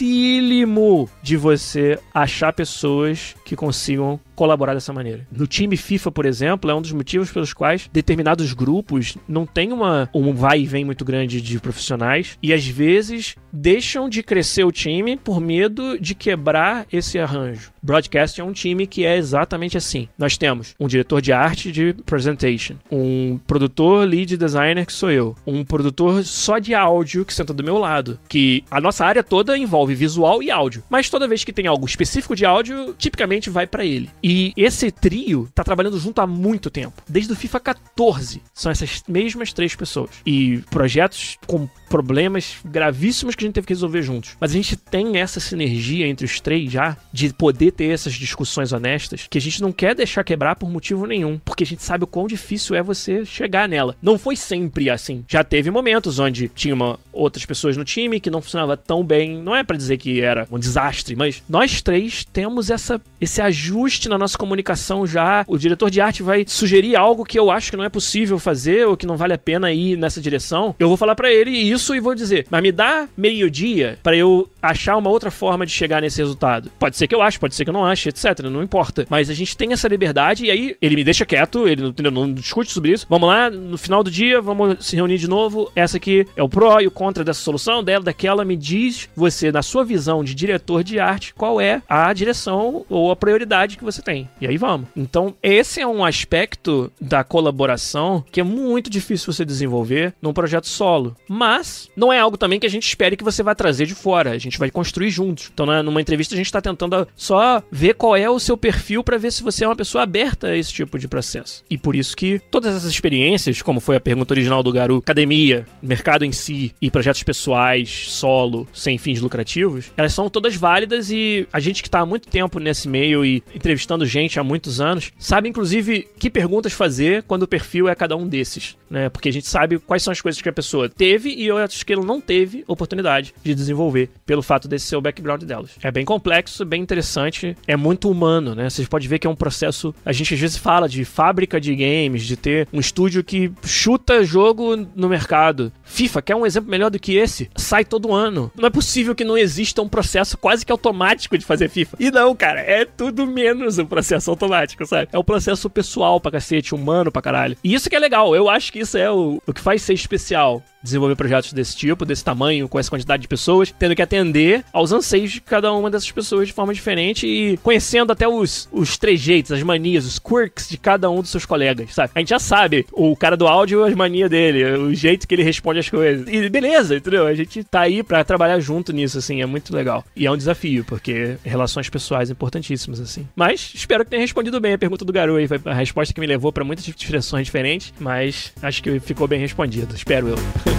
dificílimo de você achar pessoas que consigam colaborar dessa maneira. No time FIFA, por exemplo, é um dos motivos pelos quais determinados grupos não têm uma, um vai e vem muito grande de profissionais e às vezes deixam de crescer o time por medo de quebrar esse arranjo. Broadcast é um time que é exatamente assim. Nós temos um diretor de arte de presentation, um produtor lead designer que sou eu, um produtor só de áudio que senta do meu lado, que a nossa área toda envolve visual e áudio, mas toda vez que tem algo específico de áudio, tipicamente vai para ele. E esse trio tá trabalhando junto há muito tempo. Desde o FIFA 14 são essas mesmas três pessoas. E projetos com problemas gravíssimos que a gente teve que resolver juntos. Mas a gente tem essa sinergia entre os três já de poder ter essas discussões honestas que a gente não quer deixar quebrar por motivo nenhum, porque a gente sabe o quão difícil é você chegar nela. Não foi sempre assim. Já teve momentos onde tinha uma, outras pessoas no time que não funcionava tão bem. Não é para dizer que era um desastre, mas nós três temos essa, esse ajuste na nossa comunicação já. O diretor de arte vai sugerir algo que eu acho que não é possível fazer ou que não vale a pena ir nessa direção. Eu vou falar para ele isso e vou dizer, mas me dá meio-dia para eu achar uma outra forma de chegar nesse resultado. Pode ser que eu ache, pode ser que eu não ache, etc. Não importa. Mas a gente tem essa liberdade e aí ele me deixa quieto, ele não, não discute sobre isso. Vamos lá, no final do dia, vamos se reunir de novo. Essa aqui é o pró e o contra dessa solução, dela, daquela. Me diz você, na sua visão de diretor de arte, qual é a direção ou a prioridade que você tem. E aí vamos. Então, esse é um aspecto da colaboração que é muito difícil você desenvolver num projeto solo. Mas não é algo também que a gente espere que você vai trazer de fora. A gente vai construir juntos. Então, numa entrevista, a gente está tentando só ver qual é o seu perfil para ver se você é uma pessoa aberta a esse tipo de processo. processo. E por isso que todas essas experiências, como foi a pergunta original do Garu, academia, mercado em si e projetos pessoais, solo, sem fins lucrativos, elas são todas válidas e a gente que está há muito tempo nesse meio e entrevistando gente há muitos anos, sabe inclusive que perguntas fazer quando o perfil é cada um desses, né? Porque a gente sabe quais são as coisas que a pessoa teve e outras que ela não teve oportunidade de desenvolver pelo fato desse ser o background delas. É bem complexo, bem interessante, é muito humano, né? Vocês podem ver que é um processo. A gente às vezes fala de fábrica de games, de ter um estúdio que chuta jogo no mercado. FIFA, quer um exemplo melhor do que esse? Sai todo ano. Não é possível que não exista um processo quase que automático de fazer FIFA. E não, cara, é tudo menos um processo automático, sabe? É um processo pessoal pra cacete, humano pra caralho. E isso que é legal, eu acho que isso é o, o que faz ser especial desenvolver projetos desse tipo, desse tamanho, com essa quantidade de pessoas, tendo que atender aos anseios de cada uma dessas pessoas de forma diferente e conhecendo até os, os trejeitos, as manias, os quirks de cada um dos seus colegas, sabe? A gente já sabe o cara do áudio, as manias dele, o jeito que ele responde as coisas. E beleza, entendeu? A gente tá aí para trabalhar junto nisso, assim, é muito legal. E é um desafio, porque relações pessoais importantíssimas, assim. Mas espero que tenha respondido bem a pergunta do Garoto aí. Foi a resposta que me levou para muitas expressões diferentes, mas acho que ficou bem respondido. Espero eu.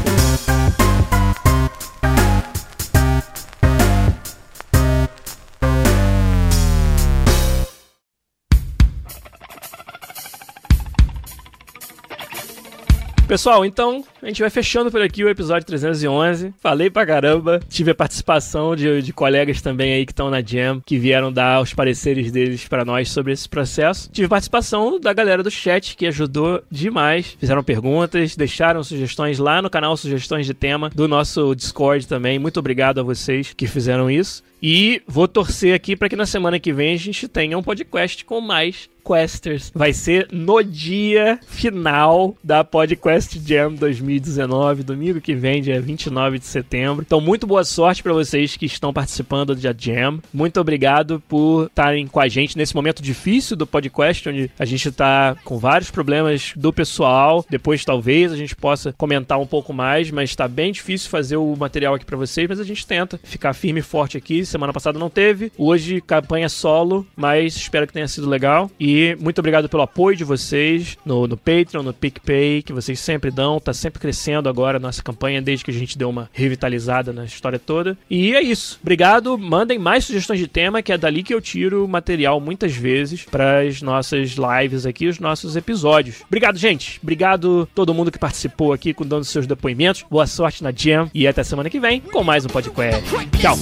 Pessoal, então a gente vai fechando por aqui o episódio 311. Falei pra caramba. Tive a participação de, de colegas também aí que estão na Jam, que vieram dar os pareceres deles para nós sobre esse processo. Tive participação da galera do chat, que ajudou demais. Fizeram perguntas, deixaram sugestões lá no canal Sugestões de Tema do nosso Discord também. Muito obrigado a vocês que fizeram isso. E vou torcer aqui para que na semana que vem a gente tenha um podcast com mais Questers. Vai ser no dia final da Podcast Jam 2019, domingo que vem, dia 29 de setembro. Então, muito boa sorte para vocês que estão participando da Jam. Muito obrigado por estarem com a gente nesse momento difícil do podcast, onde a gente está com vários problemas do pessoal. Depois, talvez, a gente possa comentar um pouco mais, mas está bem difícil fazer o material aqui para vocês, mas a gente tenta ficar firme e forte aqui semana passada não teve. Hoje, campanha solo, mas espero que tenha sido legal. E muito obrigado pelo apoio de vocês no, no Patreon, no PicPay, que vocês sempre dão. Tá sempre crescendo agora a nossa campanha, desde que a gente deu uma revitalizada na história toda. E é isso. Obrigado. Mandem mais sugestões de tema, que é dali que eu tiro material muitas vezes para as nossas lives aqui, os nossos episódios. Obrigado, gente. Obrigado todo mundo que participou aqui, com dando seus depoimentos. Boa sorte na Jam e até semana que vem com mais um podcast. Tchau.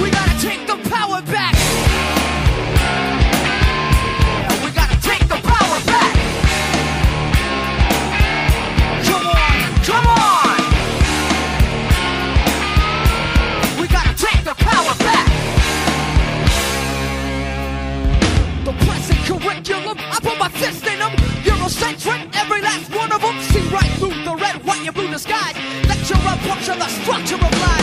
We gotta take the power back. Curriculum, I put my fist in them. Eurocentric, every last one of them. See right through the red, white, and blue disguise. Lecture up, puncture the structure of life.